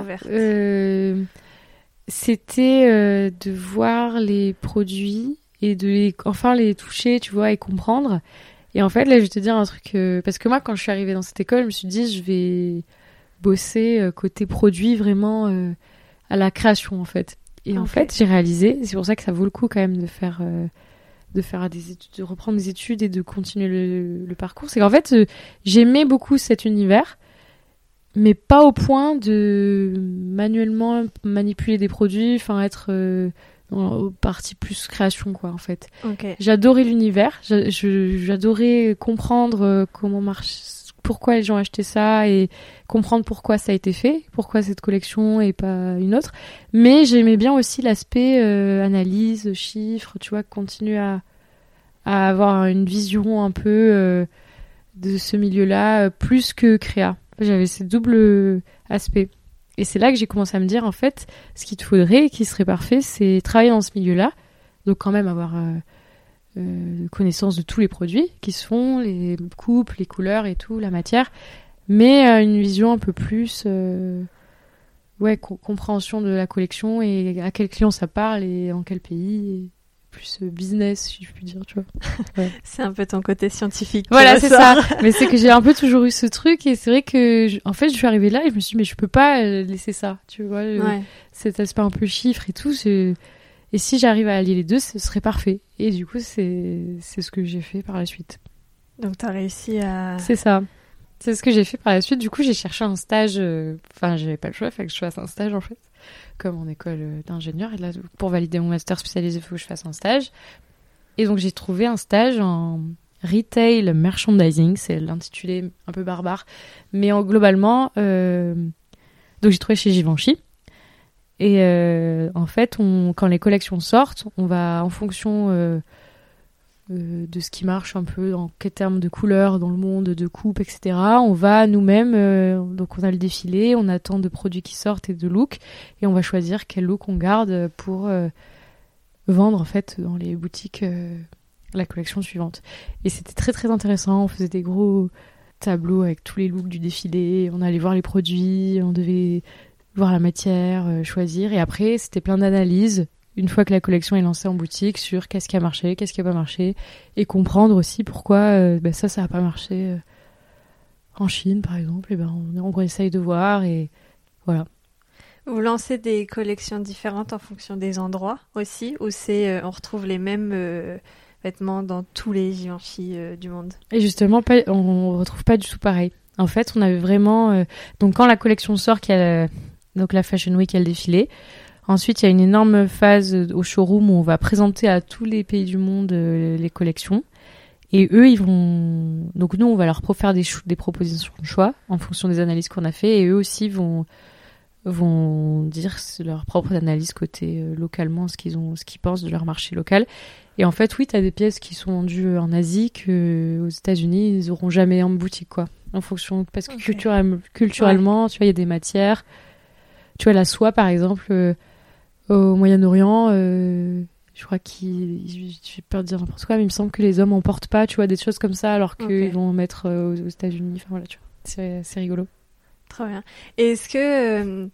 c'était euh, de voir les produits et de les, enfin les toucher, tu vois, et comprendre. Et en fait, là, je vais te dire un truc, euh, parce que moi, quand je suis arrivée dans cette école, je me suis dit, je vais bosser euh, côté produit vraiment euh, à la création, en fait. Et en fait, j'ai réalisé, c'est pour ça que ça vaut le coup quand même de faire, de faire des études, de reprendre des études et de continuer le, le parcours. C'est qu'en fait, j'aimais beaucoup cet univers, mais pas au point de manuellement manipuler des produits, enfin être euh, au parti plus création, quoi, en fait. J'adorais l'univers, j'adorais comprendre euh, comment marche, pourquoi les gens achetaient ça et comprendre pourquoi ça a été fait, pourquoi cette collection et pas une autre. Mais j'aimais bien aussi l'aspect euh, analyse, chiffres, tu vois, continuer à, à avoir une vision un peu euh, de ce milieu-là, plus que créa. J'avais ce double aspect. Et c'est là que j'ai commencé à me dire, en fait, ce qu'il te faudrait, qui serait parfait, c'est travailler dans ce milieu-là. Donc quand même avoir euh, euh, connaissance de tous les produits qui se font, les coupes, les couleurs et tout, la matière, mais euh, une vision un peu plus, ouais, co- compréhension de la collection et à quel client ça parle et en quel pays, et plus euh, business, si je puis dire, tu vois. C'est un peu ton côté scientifique. Voilà, c'est ça. Mais c'est que j'ai un peu toujours eu ce truc et c'est vrai que, je- en fait, je suis arrivée là et je me suis dit, mais je peux pas euh, laisser ça, tu vois. le- Ouais. cet aspect un peu chiffre et tout. Et si j'arrive à allier les deux, ce serait parfait. Et du coup, c'est c'est ce que j'ai fait par la suite. Donc t'as réussi à. C'est ça. C'est ce que j'ai fait par la suite. Du coup, j'ai cherché un stage. euh, Enfin, j'avais pas le choix, il fallait que je fasse un stage en fait, comme en école euh, d'ingénieur. Et là, pour valider mon master spécialisé, il faut que je fasse un stage. Et donc, j'ai trouvé un stage en retail merchandising. C'est l'intitulé un peu barbare, mais en, globalement. euh, Donc j'ai trouvé chez Givenchy. Et euh, en fait, quand les collections sortent, on va en fonction euh, euh, de ce qui marche un peu en termes de couleurs dans le monde, de coupe, etc. On va nous-mêmes, donc on a le défilé, on attend de produits qui sortent et de looks, et on va choisir quel look on garde pour vendre en fait dans les boutiques la collection suivante. Et c'était très très intéressant. On faisait des gros tableaux avec tous les looks du défilé. On allait voir les produits, on devait voir la matière, euh, choisir. Et après, c'était plein d'analyses une fois que la collection est lancée en boutique sur qu'est-ce qui a marché, qu'est-ce qui a pas marché, et comprendre aussi pourquoi euh, ben ça, ça a pas marché euh, en Chine, par exemple. Et ben on, on essaye de voir et voilà. Vous lancez des collections différentes en fonction des endroits aussi, ou c'est on retrouve les mêmes vêtements dans tous les Givenchy du monde? Et justement, pas, on retrouve pas du tout pareil. En fait, on avait vraiment donc quand la collection sort, a donc la Fashion Week, elle défilé. Ensuite, il y a une énorme phase au showroom où on va présenter à tous les pays du monde euh, les collections. Et eux, ils vont. Donc nous, on va leur faire des, des propositions de choix en fonction des analyses qu'on a fait. Et eux aussi vont vont dire leur propre analyse côté euh, localement, ce qu'ils ont, ce qu'ils pensent de leur marché local. Et en fait, oui, tu as des pièces qui sont vendues en Asie que aux États-Unis, ils auront jamais en boutique, quoi. En fonction, parce que culturellement, tu vois, il y a des matières tu vois, la soie, par exemple, euh, au Moyen-Orient, euh, je crois qu'ils. J'ai peur de dire n'importe quoi, mais il me semble que les hommes en portent pas, tu vois, des choses comme ça, alors qu'ils vont en mettre euh, aux, États-Unis. Enfin voilà, tu vois. C'est rigolo. Très bien. Et est-ce que.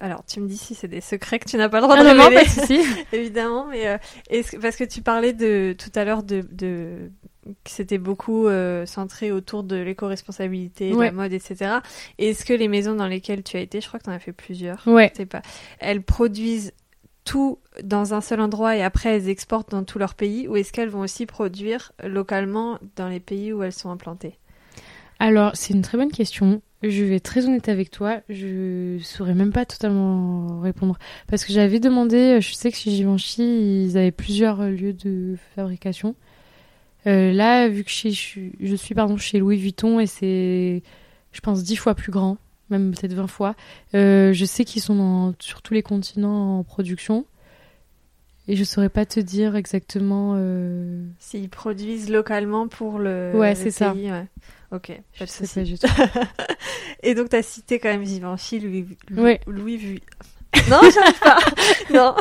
alors, tu me dis si c'est des secrets que tu n'as pas le droit de révéler. Non, pas de évidemment, mais est-ce parce que tu parlais de tout à l'heure de, de c'était beaucoup euh, centré autour de l'éco-responsabilité, de la mode, etc. Est-ce que les maisons dans lesquelles tu as été, je crois que tu en as fait plusieurs, ouais. sais pas, elles produisent tout dans un seul endroit et après elles exportent dans tout leur pays ou est-ce qu'elles vont aussi produire localement dans les pays où elles sont implantées? Alors, c'est une très bonne question. Je vais être très honnête avec toi, je saurais même pas totalement répondre parce que j'avais demandé, je sais que chez Givenchy, ils avaient plusieurs lieux de fabrication. Euh, là, vu que je, suis, je suis pardon, chez Louis Vuitton et c'est, je pense, dix fois plus grand, même peut-être 20 fois, euh, je sais qu'ils sont sur tous les continents en production. Et je saurais pas te dire exactement. Euh... S'ils produisent localement pour le. Ouais, c'est ça. Ouais. Ok. Pas je sais pas Et donc, tu as cité quand même Givenchy, Louis, Louis, ouais. Louis Vuitton. Non, j'arrive pas. non.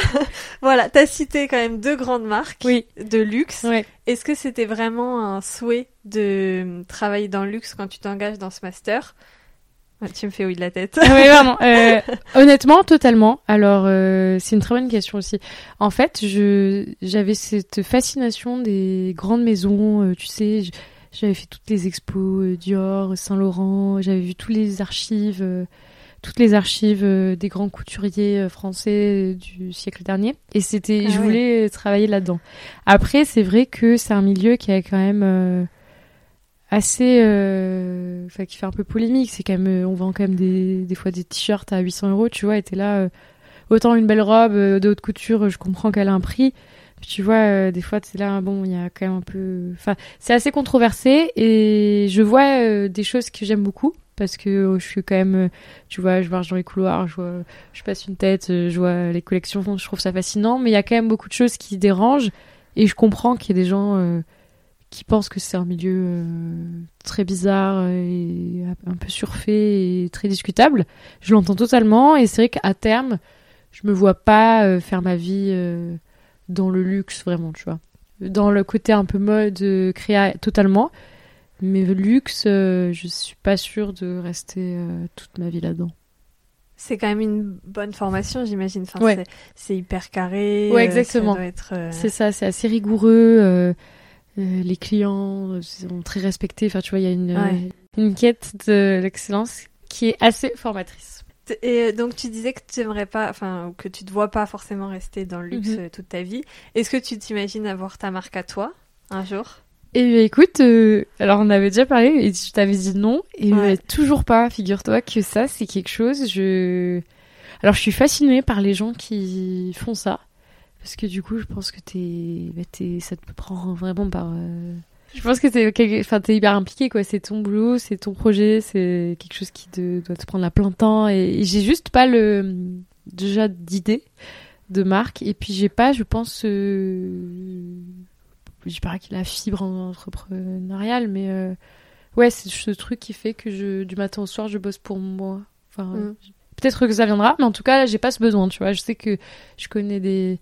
Voilà, t'as cité quand même deux grandes marques de luxe. Est-ce que c'était vraiment un souhait de travailler dans le luxe quand tu t'engages dans ce master? tu me fais oui de la tête. Ah oui, vraiment. Euh, honnêtement, totalement. Alors, euh, c'est une très bonne question aussi. En fait, je j'avais cette fascination des grandes maisons. Euh, tu sais, j'avais fait toutes les expos Dior, Saint Laurent. J'avais vu tous les archives toutes les archives euh, des grands couturiers euh, français du siècle dernier. Et c'était, ah je voulais travailler là-dedans. Après, c'est vrai que c'est un milieu qui est quand même euh, assez, enfin, qui fait un peu polémique. C'est quand même, on vend quand même des, des fois des t-shirts à 800 euros, tu vois. Et t'es là, autant une belle robe de haute couture, je comprends qu'elle a un prix. Tu vois, des fois, c'est là, bon, il y a quand même un peu. Enfin, c'est assez controversé et je vois des choses que j'aime beaucoup parce que euh, je suis quand même, euh, tu vois, je marche dans les couloirs, je, je passe une tête, euh, je vois les collections, je trouve ça fascinant, mais il y a quand même beaucoup de choses qui dérangent et je comprends qu'il y a des gens qui pensent que c'est un milieu très bizarre et un peu surfait et très discutable. Je l'entends totalement et c'est vrai qu'à terme, je me vois pas faire ma vie dans le luxe vraiment, tu vois. Dans le côté un peu mode créa totalement, mais luxe, euh, je suis pas sûre de rester euh, toute ma vie là-dedans. C'est quand même une bonne formation, j'imagine. Enfin, ouais. C'est hyper carré. Ouais, exactement. C'est ça, c'est assez rigoureux. Les clients sont très respectés. Enfin, tu vois, il y a une, une quête de l'excellence qui est assez formatrice. Et donc tu disais que tu aimerais pas, enfin que tu te vois pas forcément rester dans le luxe mhm. toute ta vie. Est-ce que tu t'imagines avoir ta marque à toi un jour? Et écoute, euh, alors on avait déjà parlé et je t'avais dit non et toujours pas. Figure-toi que ça c'est quelque chose. Je, alors je suis fascinée par les gens qui font ça parce que du coup je pense que t'es, bah, ça te prend vraiment par euh, je pense que t'es, enfin, t'es hyper impliqué, quoi. C'est ton boulot, c'est ton projet, c'est quelque chose qui te, doit te prendre à plein temps. Et, et j'ai juste pas le, déjà d'idée de marque. Et puis j'ai pas, je pense, euh, je pas qu'il la fibre entrepreneuriale, mais euh, ouais, c'est ce truc qui fait que je, du matin au soir, je bosse pour moi. Enfin, Mm. peut-être que ça viendra, mais en tout cas, là, j'ai pas ce besoin, tu vois. Je sais que je connais des,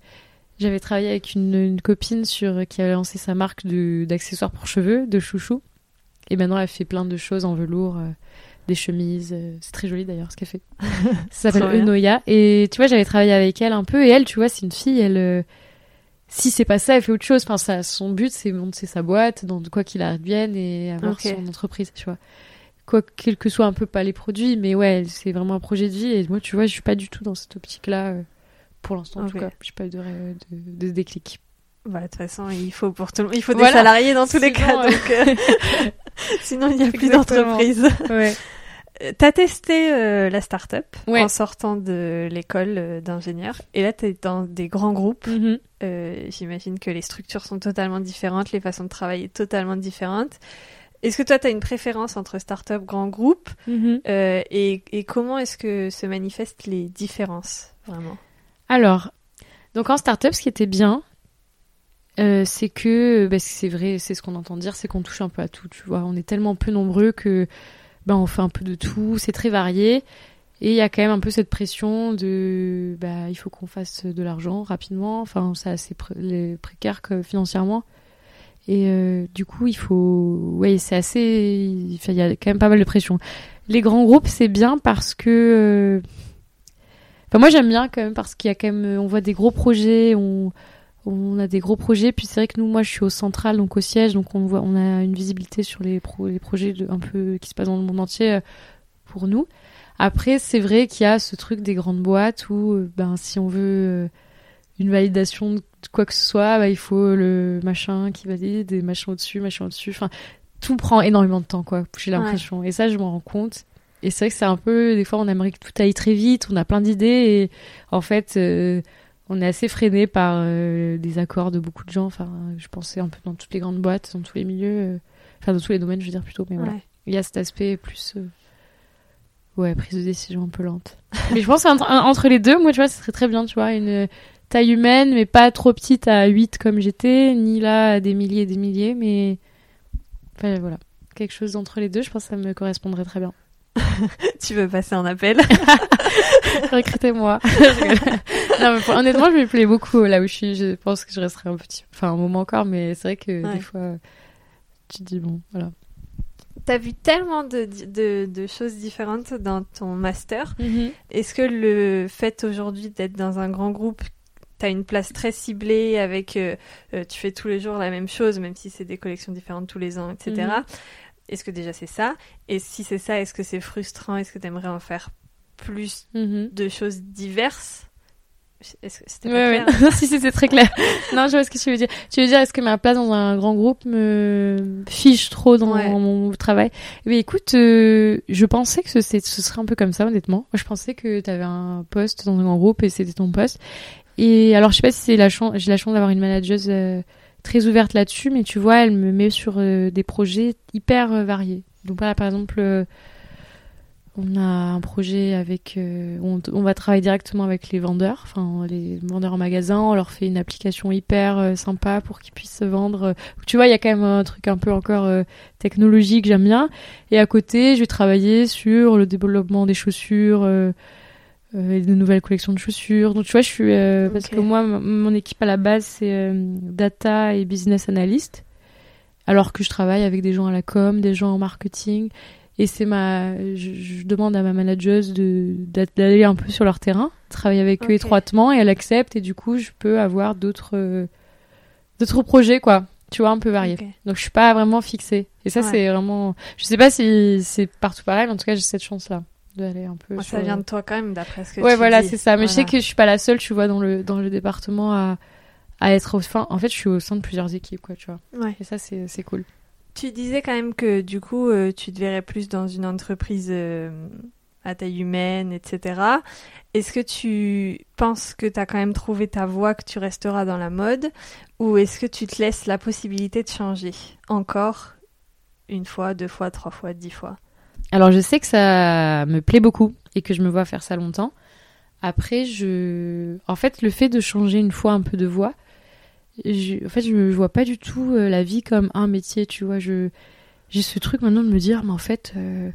j'avais travaillé avec une, une copine sur qui avait lancé sa marque de- d'accessoires pour cheveux, de chouchou. Et maintenant, elle fait plein de choses en velours, euh, des chemises. euh, c'est très joli d'ailleurs ce qu'elle fait. Ça s'appelle. Enoya. Et tu vois, j'avais travaillé avec elle un peu. Et elle, tu vois, c'est une fille, elle. euh, si c'est pas ça, elle fait autre chose. Enfin, ça, son but, c'est monter sa boîte, dans quoi qu'il advienne, et avoir son entreprise, tu vois. Quoi, quel que soit un peu pas les produits, mais ouais, c'est vraiment un projet de vie. Et moi, tu vois, je suis pas du tout dans cette optique-là. Pour l'instant, en Ok. tout cas, j'ai pas eu de, ré- de, de déclic. Bah, de toute façon, il faut pour tout le. Il faut des Voilà. salariés dans tous les cas, euh, donc euh, sinon il n'y a plus d'entreprise. Ouais. Euh, T'as testé euh, la start-up Ouais. en sortant de l'école euh, d'ingénieur, et là t'es dans des grands groupes. Mhm. J'imagine que les structures sont totalement différentes, les façons de travailler totalement différentes. Est-ce que toi t'as une préférence entre start-up, grand groupe, euh, et, et comment est-ce que se manifestent les différences vraiment? Alors, donc en startup, ce qui était bien, euh, c'est que, bah, c'est vrai, c'est ce qu'on entend dire, c'est qu'on touche un peu à tout, tu vois. On est tellement peu nombreux que, ben, on fait un peu de tout, c'est très varié. Et il y a quand même un peu cette pression de, bah, il faut qu'on fasse de l'argent rapidement. Enfin, c'est assez précaire que financièrement. Et euh, du coup, il faut, ouais, c'est assez, il y a quand même pas mal de pression. Les grands groupes, c'est bien parce que, euh, Enfin, moi j'aime bien quand même parce qu'il y a quand même, on voit des gros projets, on, on a des gros projets. Puis c'est vrai que nous, moi je suis au central, donc au siège, donc on voit, on a une visibilité sur les, pro, les projets de, un peu qui se passent dans le monde entier euh, pour nous. Après, c'est vrai qu'il y a ce truc des grandes boîtes où, euh, ben, si on veut euh, une validation de quoi que ce soit, bah, il faut le machin qui valide, des machins au-dessus, machin au-dessus. Enfin, tout prend énormément de temps, quoi. J'ai l'impression. Et ça, je m'en rends compte. Et c'est vrai que c'est un peu, des fois, on aimerait que tout aille très vite, on a plein d'idées et en fait, euh, on est assez freiné par euh, des accords de beaucoup de gens. Enfin, je pensais un peu dans toutes les grandes boîtes, dans tous les milieux, euh, enfin dans tous les domaines, je veux dire plutôt. Mais voilà, il y a cet aspect plus, euh, ouais, prise de décision un peu lente. mais je pense qu'entre entre les deux, moi, tu vois, ce serait très bien, tu vois, une taille humaine, mais pas trop petite à 8 comme j'étais, ni là à des milliers et des milliers, mais enfin voilà, quelque chose entre les deux, je pense que ça me correspondrait très bien. Tu veux passer un appel Recrutez-moi. honnêtement, je me plais beaucoup là où je suis. Je pense que je resterai un petit, enfin un moment encore, mais c'est vrai que Ouais. des fois, tu te dis bon, voilà. T'as vu tellement de, de, de choses différentes dans ton master. Est-ce que le fait aujourd'hui d'être dans un grand groupe, t'as une place très ciblée avec, euh, euh, tu fais tous les jours la même chose, même si c'est des collections différentes tous les ans, etc. Est-ce que déjà c'est ça? Et si c'est ça, est-ce que c'est frustrant? Est-ce que t'aimerais en faire plus Mhm. de choses diverses? Est-ce que c'était Ouais, clair? si, si, c'est très clair. non, je vois ce que tu veux dire. Tu veux dire, est-ce que ma place dans un grand groupe me fiche trop dans Ouais. mon travail? Mais écoute, euh, je pensais que ce, ce serait un peu comme ça, honnêtement. Moi, je pensais que tu avais un poste dans un grand groupe et c'était ton poste. Et alors, je sais pas si c'est la chance, j'ai la chance d'avoir une manageuse euh, très ouverte là-dessus, mais tu vois, elle me met sur euh, des projets hyper euh, variés. Donc voilà, par exemple, euh, on a un projet avec, on, on va travailler directement avec les vendeurs, enfin les vendeurs en magasin, on leur fait une application hyper sympa pour qu'ils puissent se vendre. Tu vois, il y a quand même un truc un peu encore technologique, j'aime bien. Et à côté, je vais travailler sur le développement des chaussures. Euh, de nouvelles collections de chaussures. Donc tu vois, je suis euh, parce que moi, mon équipe à la base c'est euh, data et business analyst, alors que je travaille avec des gens à la com, des gens en marketing, et c'est ma, je, je demande à ma manageuse de d'a- d'aller un peu sur leur terrain, travailler avec eux étroitement, et elle accepte, et du coup je peux avoir d'autres euh, d'autres projets quoi, tu vois, un peu variés. Donc je suis pas vraiment fixée. Et ça Ouais. c'est vraiment, je sais pas si c'est partout pareil, mais en tout cas j'ai cette chance là d'aller un peu. Moi, sur Ça vient de toi quand même, d'après ce que Ouais, tu voilà, dis. c'est ça. Mais je sais Voilà. que je suis pas la seule, tu vois, dans le, dans le département à, à être au fin. En fait, je suis au sein de plusieurs équipes, quoi, tu vois. Ouais. Et ça, c'est, c'est cool. Tu disais quand même que du coup, euh, tu te verrais plus dans une entreprise euh, à taille humaine, etc. Est-ce que tu penses que tu as quand même trouvé ta voie, que tu resteras dans la mode, ou est-ce que tu te laisses la possibilité de changer encore une fois, deux fois, trois fois, dix fois? Alors je sais que ça me plaît beaucoup et que je me vois faire ça longtemps. Après, je, en fait, le fait de changer une fois un peu de voix, en fait, je ne vois pas du tout euh, la vie comme un métier, tu vois. Je, j'ai ce truc maintenant de me dire, mais en fait, euh,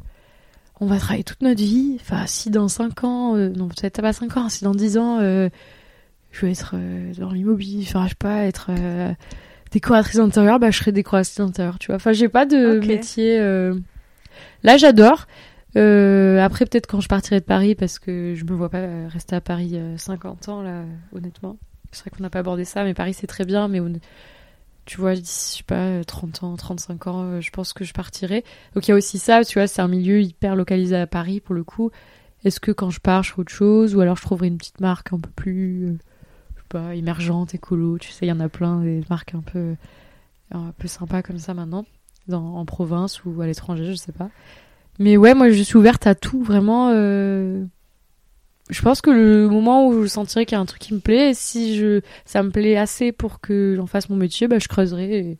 on va travailler toute notre vie. Enfin, si dans 5 ans, euh, non, peut-être pas 5 ans, si dans 10 ans, je vais être dans l'immobilier, enfin, je sais pas, être décoratrice d'intérieur, bah, je serai décoratrice d'intérieur, tu vois. Enfin, j'ai pas de métier. Là, j'adore. Euh, après, peut-être quand je partirai de Paris, parce que je me vois pas rester à Paris 50 euh, ans, là, honnêtement. C'est vrai qu'on n'a pas abordé ça, mais Paris, c'est très bien, mais tu vois, d'ici, je sais pas, 30 ans, 35 ans, euh, je pense que je partirai. Donc il y a aussi ça, tu vois, c'est un milieu hyper localisé à Paris, pour le coup. Est-ce que quand je pars, je ferai autre chose, ou alors je trouverai une petite marque un peu plus, je sais pas, émergente, écolo, tu sais, il y en a plein, des marques un peu, un peu sympas comme ça maintenant, dans, en province ou à l'étranger, je sais pas. Mais ouais, moi je suis ouverte à tout, vraiment. Euh... Je pense que le moment où je sentirai qu'il y a un truc qui me plaît, si je, ça me plaît assez pour que j'en fasse mon métier, bah, je creuserai.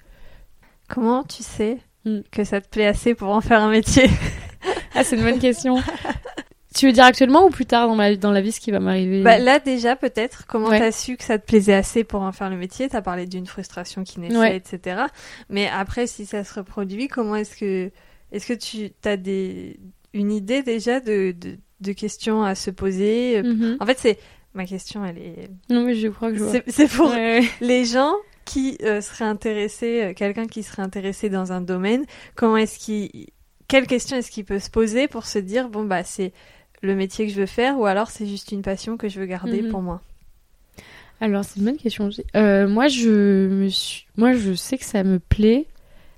Comment tu sais hmm. que ça te plaît assez pour en faire un métier? Ah, c'est une bonne question. tu veux dire actuellement ou plus tard dans, la vie ce qui va m'arriver bah, Là déjà peut-être, comment tu t'as su que ça te plaisait assez pour en faire le métier? T'as parlé d'une frustration qui naissait, etc. Mais après, si ça se reproduit, comment est-ce que est-ce que tu as des, une idée déjà de, de, questions à se poser? Mhm. En fait, c'est ma question, elle est. Non, mais je crois que je C'est pour les gens qui euh, seraient intéressés, euh, quelqu'un qui serait intéressé dans un domaine. Comment est-ce qu'il, quelle question est-ce qu'il peut se poser pour se dire bon bah c'est le métier que je veux faire ou alors c'est juste une passion que je veux garder mhm. pour moi alors c'est une bonne question. Euh, moi je me suis, moi je sais que ça me plaît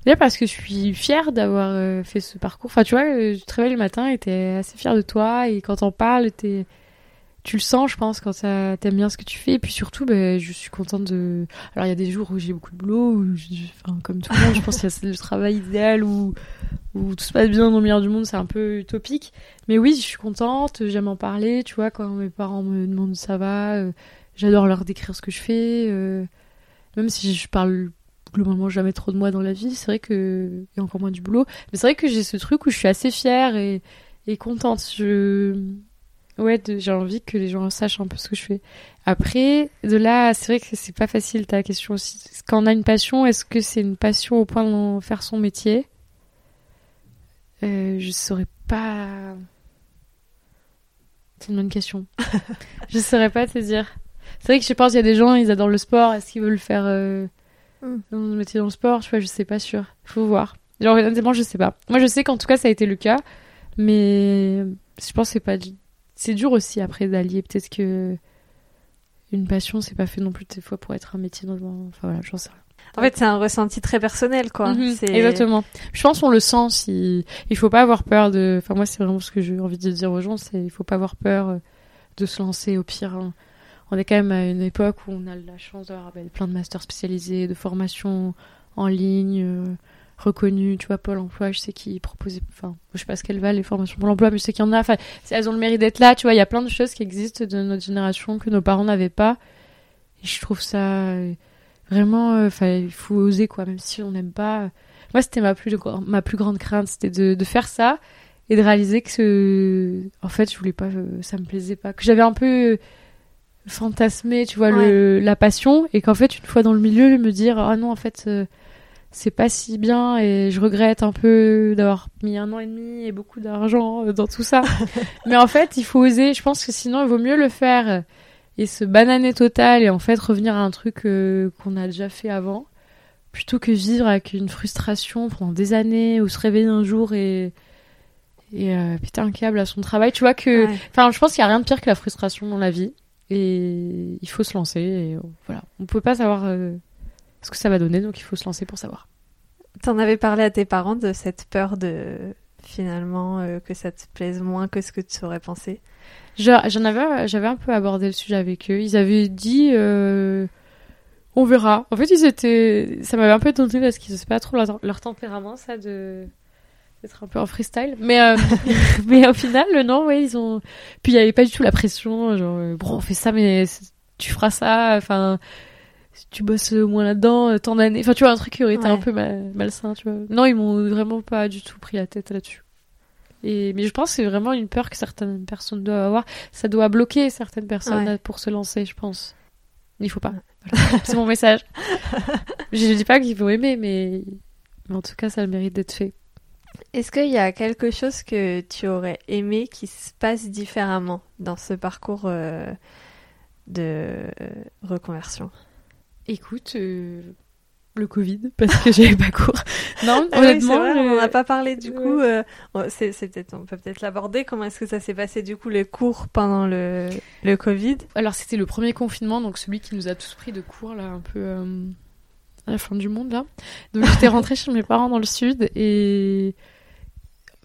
Déjà parce que je suis fière d'avoir euh, fait ce parcours. Enfin, tu vois, euh, je te réveille le matin et t'es assez fière de toi. Et quand on parle, t'es... tu le sens, je pense, quand t'aimes bien ce que tu fais. Et puis surtout, ben, je suis contente de... Alors, il y a des jours où j'ai beaucoup de boulot, où enfin, comme tout le monde, je pense qu'il y a le travail idéal où... tout se passe bien dans le meilleur du monde, c'est un peu utopique. Mais oui, je suis contente, j'aime en parler. Tu vois, quand mes parents me demandent ça va, euh, j'adore leur décrire ce que je fais. même si je parle globalement jamais trop de moi dans la vie. C'est vrai que et encore moins du boulot. Mais c'est vrai que j'ai ce truc où je suis assez fière et, et contente. Je ouais, j'ai envie que les gens sachent un peu ce que je fais. Après, de là, c'est vrai que c'est pas facile ta question aussi. Quand on a une passion, est-ce que c'est une passion au point d'en faire son métier? Euh, Je saurais pas. C'est une bonne question. je saurais pas te dire. C'est vrai que je pense qu'il y a des gens, ils adorent le sport. Est-ce qu'ils veulent le faire euh, Mmh. Dans le métier dans le sport, je sais, je sais pas sûr. Faut voir. Genre, honnêtement, je sais pas. Moi, je sais qu'en tout cas, ça a été le cas. Mais je pense que c'est pas. C'est dur aussi après d'allier. Peut-être que une passion, c'est pas fait non plus des fois pour être un métier dans Enfin voilà, j'en sais rien. En fait, c'est un ressenti très personnel, quoi. Mhm. exactement. Je pense qu'on le sent. Si... Il faut pas avoir peur de. Enfin, moi, c'est vraiment ce que j'ai envie de dire aux gens c'est il faut pas avoir peur euh, de se lancer au pire. Hein on est quand même à une époque où on a la chance d'avoir ben, plein de masters spécialisés, de formations en ligne euh, reconnues. Tu vois, Pôle emploi, je sais qu'ils proposent, enfin, je sais pas ce qu'elles valent les formations pour l'emploi, mais je sais qu'il y en a. Enfin, elles ont le mérite d'être là. Tu vois, il y a plein de choses qui existent de notre génération que nos parents n'avaient pas. Et je trouve ça euh, vraiment, euh, il faut oser quoi, même si on n'aime pas. Moi, c'était ma plus, ma plus grande crainte, c'était de, de faire ça et de réaliser que, en fait, je voulais pas, ça me plaisait pas, que j'avais un peu fantasmer, tu vois, le, la passion, et qu'en fait, une fois dans le milieu, me dire, ah non, en fait, euh, c'est pas si bien, et je regrette un peu d'avoir mis un an et demi et beaucoup d'argent dans tout ça. Mais en fait, il faut oser, je pense que sinon, il vaut mieux le faire et se bananer total, et en fait, revenir à un truc euh, qu'on a déjà fait avant, plutôt que vivre avec une frustration pendant des années, ou se réveiller un jour et et euh, péter un câble à son travail. Tu vois que, enfin, je pense qu'il y a rien de pire que la frustration dans la vie. Et il faut se lancer. Et voilà. On peut pas savoir euh, ce que ça va donner, donc il faut se lancer pour savoir. T'en avais parlé à tes parents de cette peur de finalement euh, que ça te plaise moins que ce que tu aurais pensé? J'en avais, j'avais un peu abordé le sujet avec eux. Ils avaient dit, euh, on verra. En fait, ils étaient, ça m'avait un peu étonné parce qu'ils ne pas trop leur, tempérament, ça de être un peu en freestyle. Mais, euh, mais au final, non, ouais, ils ont. Puis il n'y avait pas du tout la pression, genre, bon, on fait ça, mais tu feras ça, enfin, tu bosses au moins là-dedans, tant d'années. Enfin, tu vois, un truc qui aurait été un peu malsain, tu vois. Non, ils m'ont vraiment pas du tout pris la tête là-dessus. Et, mais je pense que c'est vraiment une peur que certaines personnes doivent avoir. Ça doit bloquer certaines personnes pour se lancer, je pense. Il faut pas. c'est mon message. je dis pas qu'il faut aimer, mais... mais en tout cas, ça a le mérite d'être fait. Est-ce qu'il y a quelque chose que tu aurais aimé qui se passe différemment dans ce parcours euh, de reconversion? Écoute, euh, le Covid, parce que j'avais pas cours. Non, ah honnêtement, on n'a pas parlé du coup. Euh, c'est, on peut peut-être l'aborder. Comment est-ce que ça s'est passé du coup les cours pendant le, le Covid? Alors c'était le premier confinement, donc celui qui nous a tous pris de cours là, un peu à la fin du monde là. Donc j'étais rentrée chez mes parents dans le sud et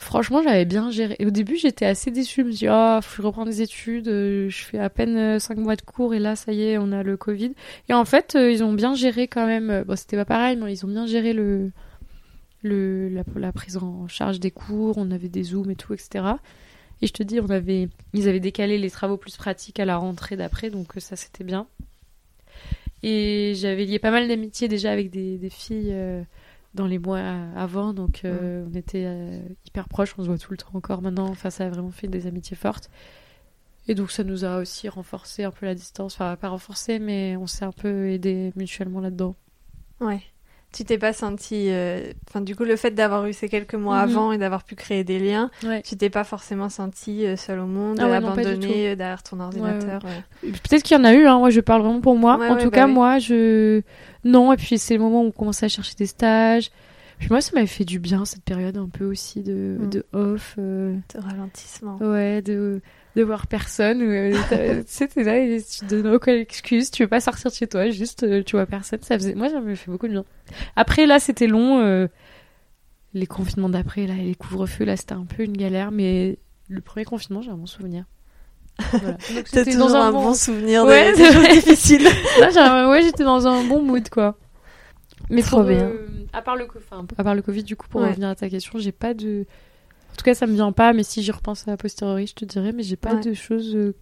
Franchement, j'avais bien géré. au début, j'étais assez déçue. Je me dis, oh, faut reprendre des études. Euh, je fais à peine 5 euh, mois de cours et là, ça y est, on a le Covid. Et en fait, euh, ils ont bien géré quand même. Bon, c'était pas pareil, mais ils ont bien géré le, la, prise en charge des cours. On avait des zooms et tout, etc. Et je te dis, ils avaient décalé les travaux plus pratiques à la rentrée d'après, donc ça, c'était bien. Et j'avais lié pas mal d'amitié déjà avec des filles dans les mois avant, donc euh, on était euh, hyper proches, on se voit tout le temps encore maintenant, enfin ça a vraiment fait des amitiés fortes. Et donc ça nous a aussi renforcé un peu la distance, enfin pas renforcé, mais on s'est un peu aidé mutuellement là-dedans. Ouais tu t'es pas senti euh, enfin du coup le fait d'avoir eu ces quelques mois mhm. avant et d'avoir pu créer des liens tu t'es pas forcément senti euh, seul au monde ah abandonné euh, derrière ton ordinateur peut-être qu'il y en a eu hein. moi je parle vraiment pour moi. En tout bah cas moi je non et puis c'est le moment où on commençait à chercher des stages puis moi ça m'avait fait du bien cette période un peu aussi de, mm. de off de ralentissement ouais de de voir personne. Euh, tu sais, t'es là et tu donnes aucune excuse, tu veux pas sortir de chez toi, juste euh, tu vois personne. Ça faisait, moi, ça me fait beaucoup de bien. Après, là, c'était long. Euh, les confinements d'après, là, les couvre-feux, là, c'était un peu une galère, mais le premier confinement, j'ai un bon souvenir. Voilà. T'as toujours dans un, bon... souvenir ouais, des, choses difficiles. là, ouais, j'étais dans un bon mood, quoi. Mais trop bien. à part le, à part le Covid, du coup, pour revenir à ta question, j'ai pas de en tout cas, ça me vient pas, mais si j'y repense à posteriori, je te dirais, mais j'ai pas de choses euh,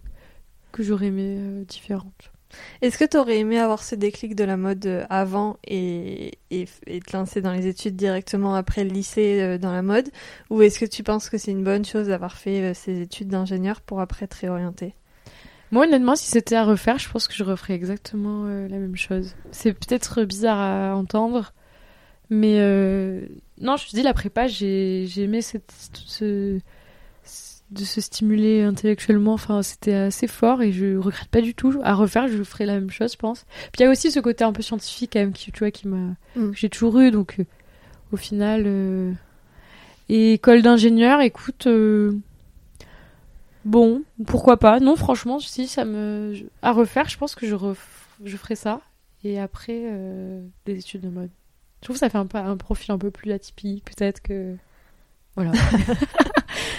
que j'aurais aimé euh, différentes. Est-ce que tu aurais aimé avoir ce déclic de la mode euh, avant et, et, te lancer dans les études directement après le lycée dans la mode? Ou est-ce que tu penses que c'est une bonne chose d'avoir fait ces études d'ingénieur pour après te réorienter? Moi, honnêtement, si c'était à refaire, je pense que je referais exactement la même chose. C'est peut-être bizarre à entendre, mais non, je te dis, la prépa, j'ai aimé cette, ce, de se stimuler intellectuellement. Enfin, c'était assez fort et je regrette pas du tout. À refaire, je ferai la même chose, je pense. Puis il y a aussi ce côté un peu scientifique, quand même, qui, tu vois, qui m'a, mm. j'ai toujours eu. Donc, euh, au final. Euh, et école d'ingénieur, écoute. Euh, bon, pourquoi pas. Non, franchement, si ça me. À refaire, je pense que je, je ferai ça. Et après, des études de mode. Je trouve que ça fait un, un profil un peu plus atypique, peut-être que. Voilà.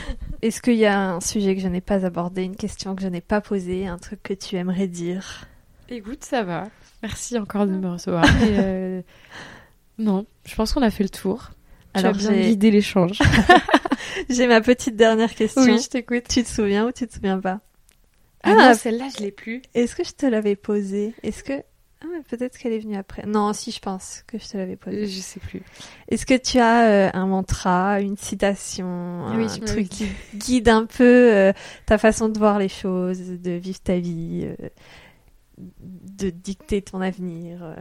Est-ce qu'il y a un sujet que je n'ai pas abordé, une question que je n'ai pas posée, un truc que tu aimerais dire? Écoute, ça va. Merci encore de me recevoir. Euh, non, je pense qu'on a fait le tour. Alors, tu as bien guidé l'échange. j'ai ma petite dernière question. Oui, je t'écoute. Tu te souviens ou tu te souviens pas? Ah, ah celle-là, je l'ai plus. Est-ce que je te l'avais posée? Est-ce que ah, peut-être qu'elle est venue après. Non, si, je pense que je te l'avais posé. Je sais plus. Est-ce que tu as euh, un mantra, une citation, un truc qui guide un peu euh, ta façon de voir les choses, de vivre ta vie, euh, de dicter ton avenir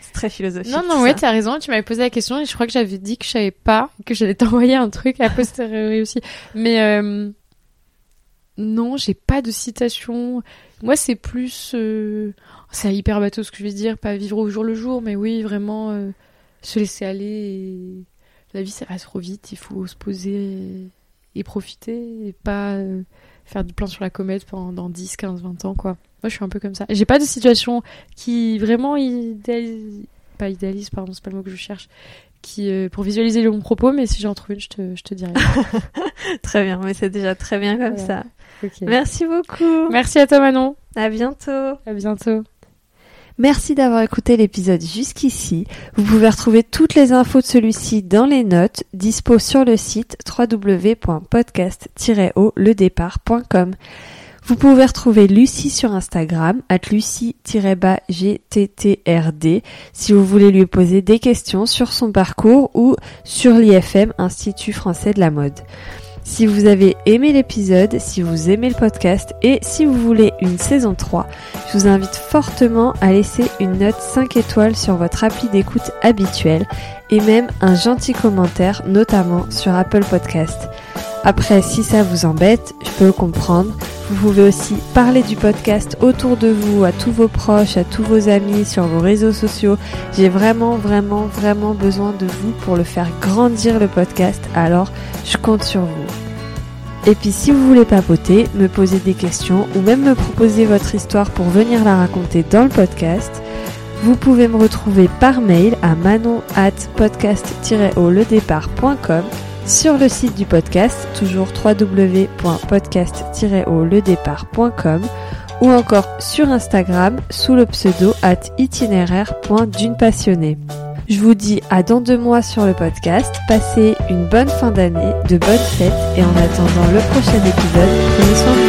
C'est très philosophique. Non, non, ouais, tu as raison. Tu m'avais posé la question et je crois que j'avais dit que je savais pas, que j'allais t'envoyer un truc à posteriori aussi. Mais non, j'ai pas de citation. Moi, c'est plus c'est hyper bateau ce que je vais dire, pas vivre au jour le jour, mais oui, vraiment euh, se laisser aller. Et... La vie, ça va trop vite, il faut se poser et, profiter, et pas euh, faire du plan sur la comète pendant 10, 15, 20 ans, quoi. Moi, je suis un peu comme ça. J'ai pas de situation qui vraiment idéalise, pas idéalise, pardon, c'est pas le mot que je cherche, qui euh, pour visualiser mon propos, mais si j'en trouve une, je te, je te dirai. très bien, mais c'est déjà très bien comme ça. Merci beaucoup. Merci à toi Manon. À bientôt. À bientôt. Merci d'avoir écouté l'épisode jusqu'ici. Vous pouvez retrouver toutes les infos de celui-ci dans les notes, dispo sur le site www.podcast-o-ledépart.com. Vous pouvez retrouver Lucie sur Instagram, at lucie-gttrd, si vous voulez lui poser des questions sur son parcours ou sur l'IFM, Institut français de la mode. Si vous avez aimé l'épisode, si vous aimez le podcast et si vous voulez une saison 3, je vous invite fortement à laisser une note 5 étoiles sur votre appli d'écoute habituelle et même un gentil commentaire, notamment sur Apple Podcast. Après, si ça vous embête, je peux comprendre. Vous pouvez aussi parler du podcast autour de vous, à tous vos proches, à tous vos amis, sur vos réseaux sociaux. J'ai vraiment, vraiment, vraiment besoin de vous pour le faire grandir le podcast, alors je compte sur vous. Et puis si vous voulez papoter, me poser des questions ou même me proposer votre histoire pour venir la raconter dans le podcast, vous pouvez me retrouver par mail à manon at podcast-o-ledépart.com sur le site du podcast, toujours www.podcast-ledépart.com ou encore sur Instagram sous le pseudo at itinéraire.d'une Je vous dis à dans deux mois sur le podcast, passez une bonne fin d'année, de bonnes fêtes et en attendant le prochain épisode, prenez soin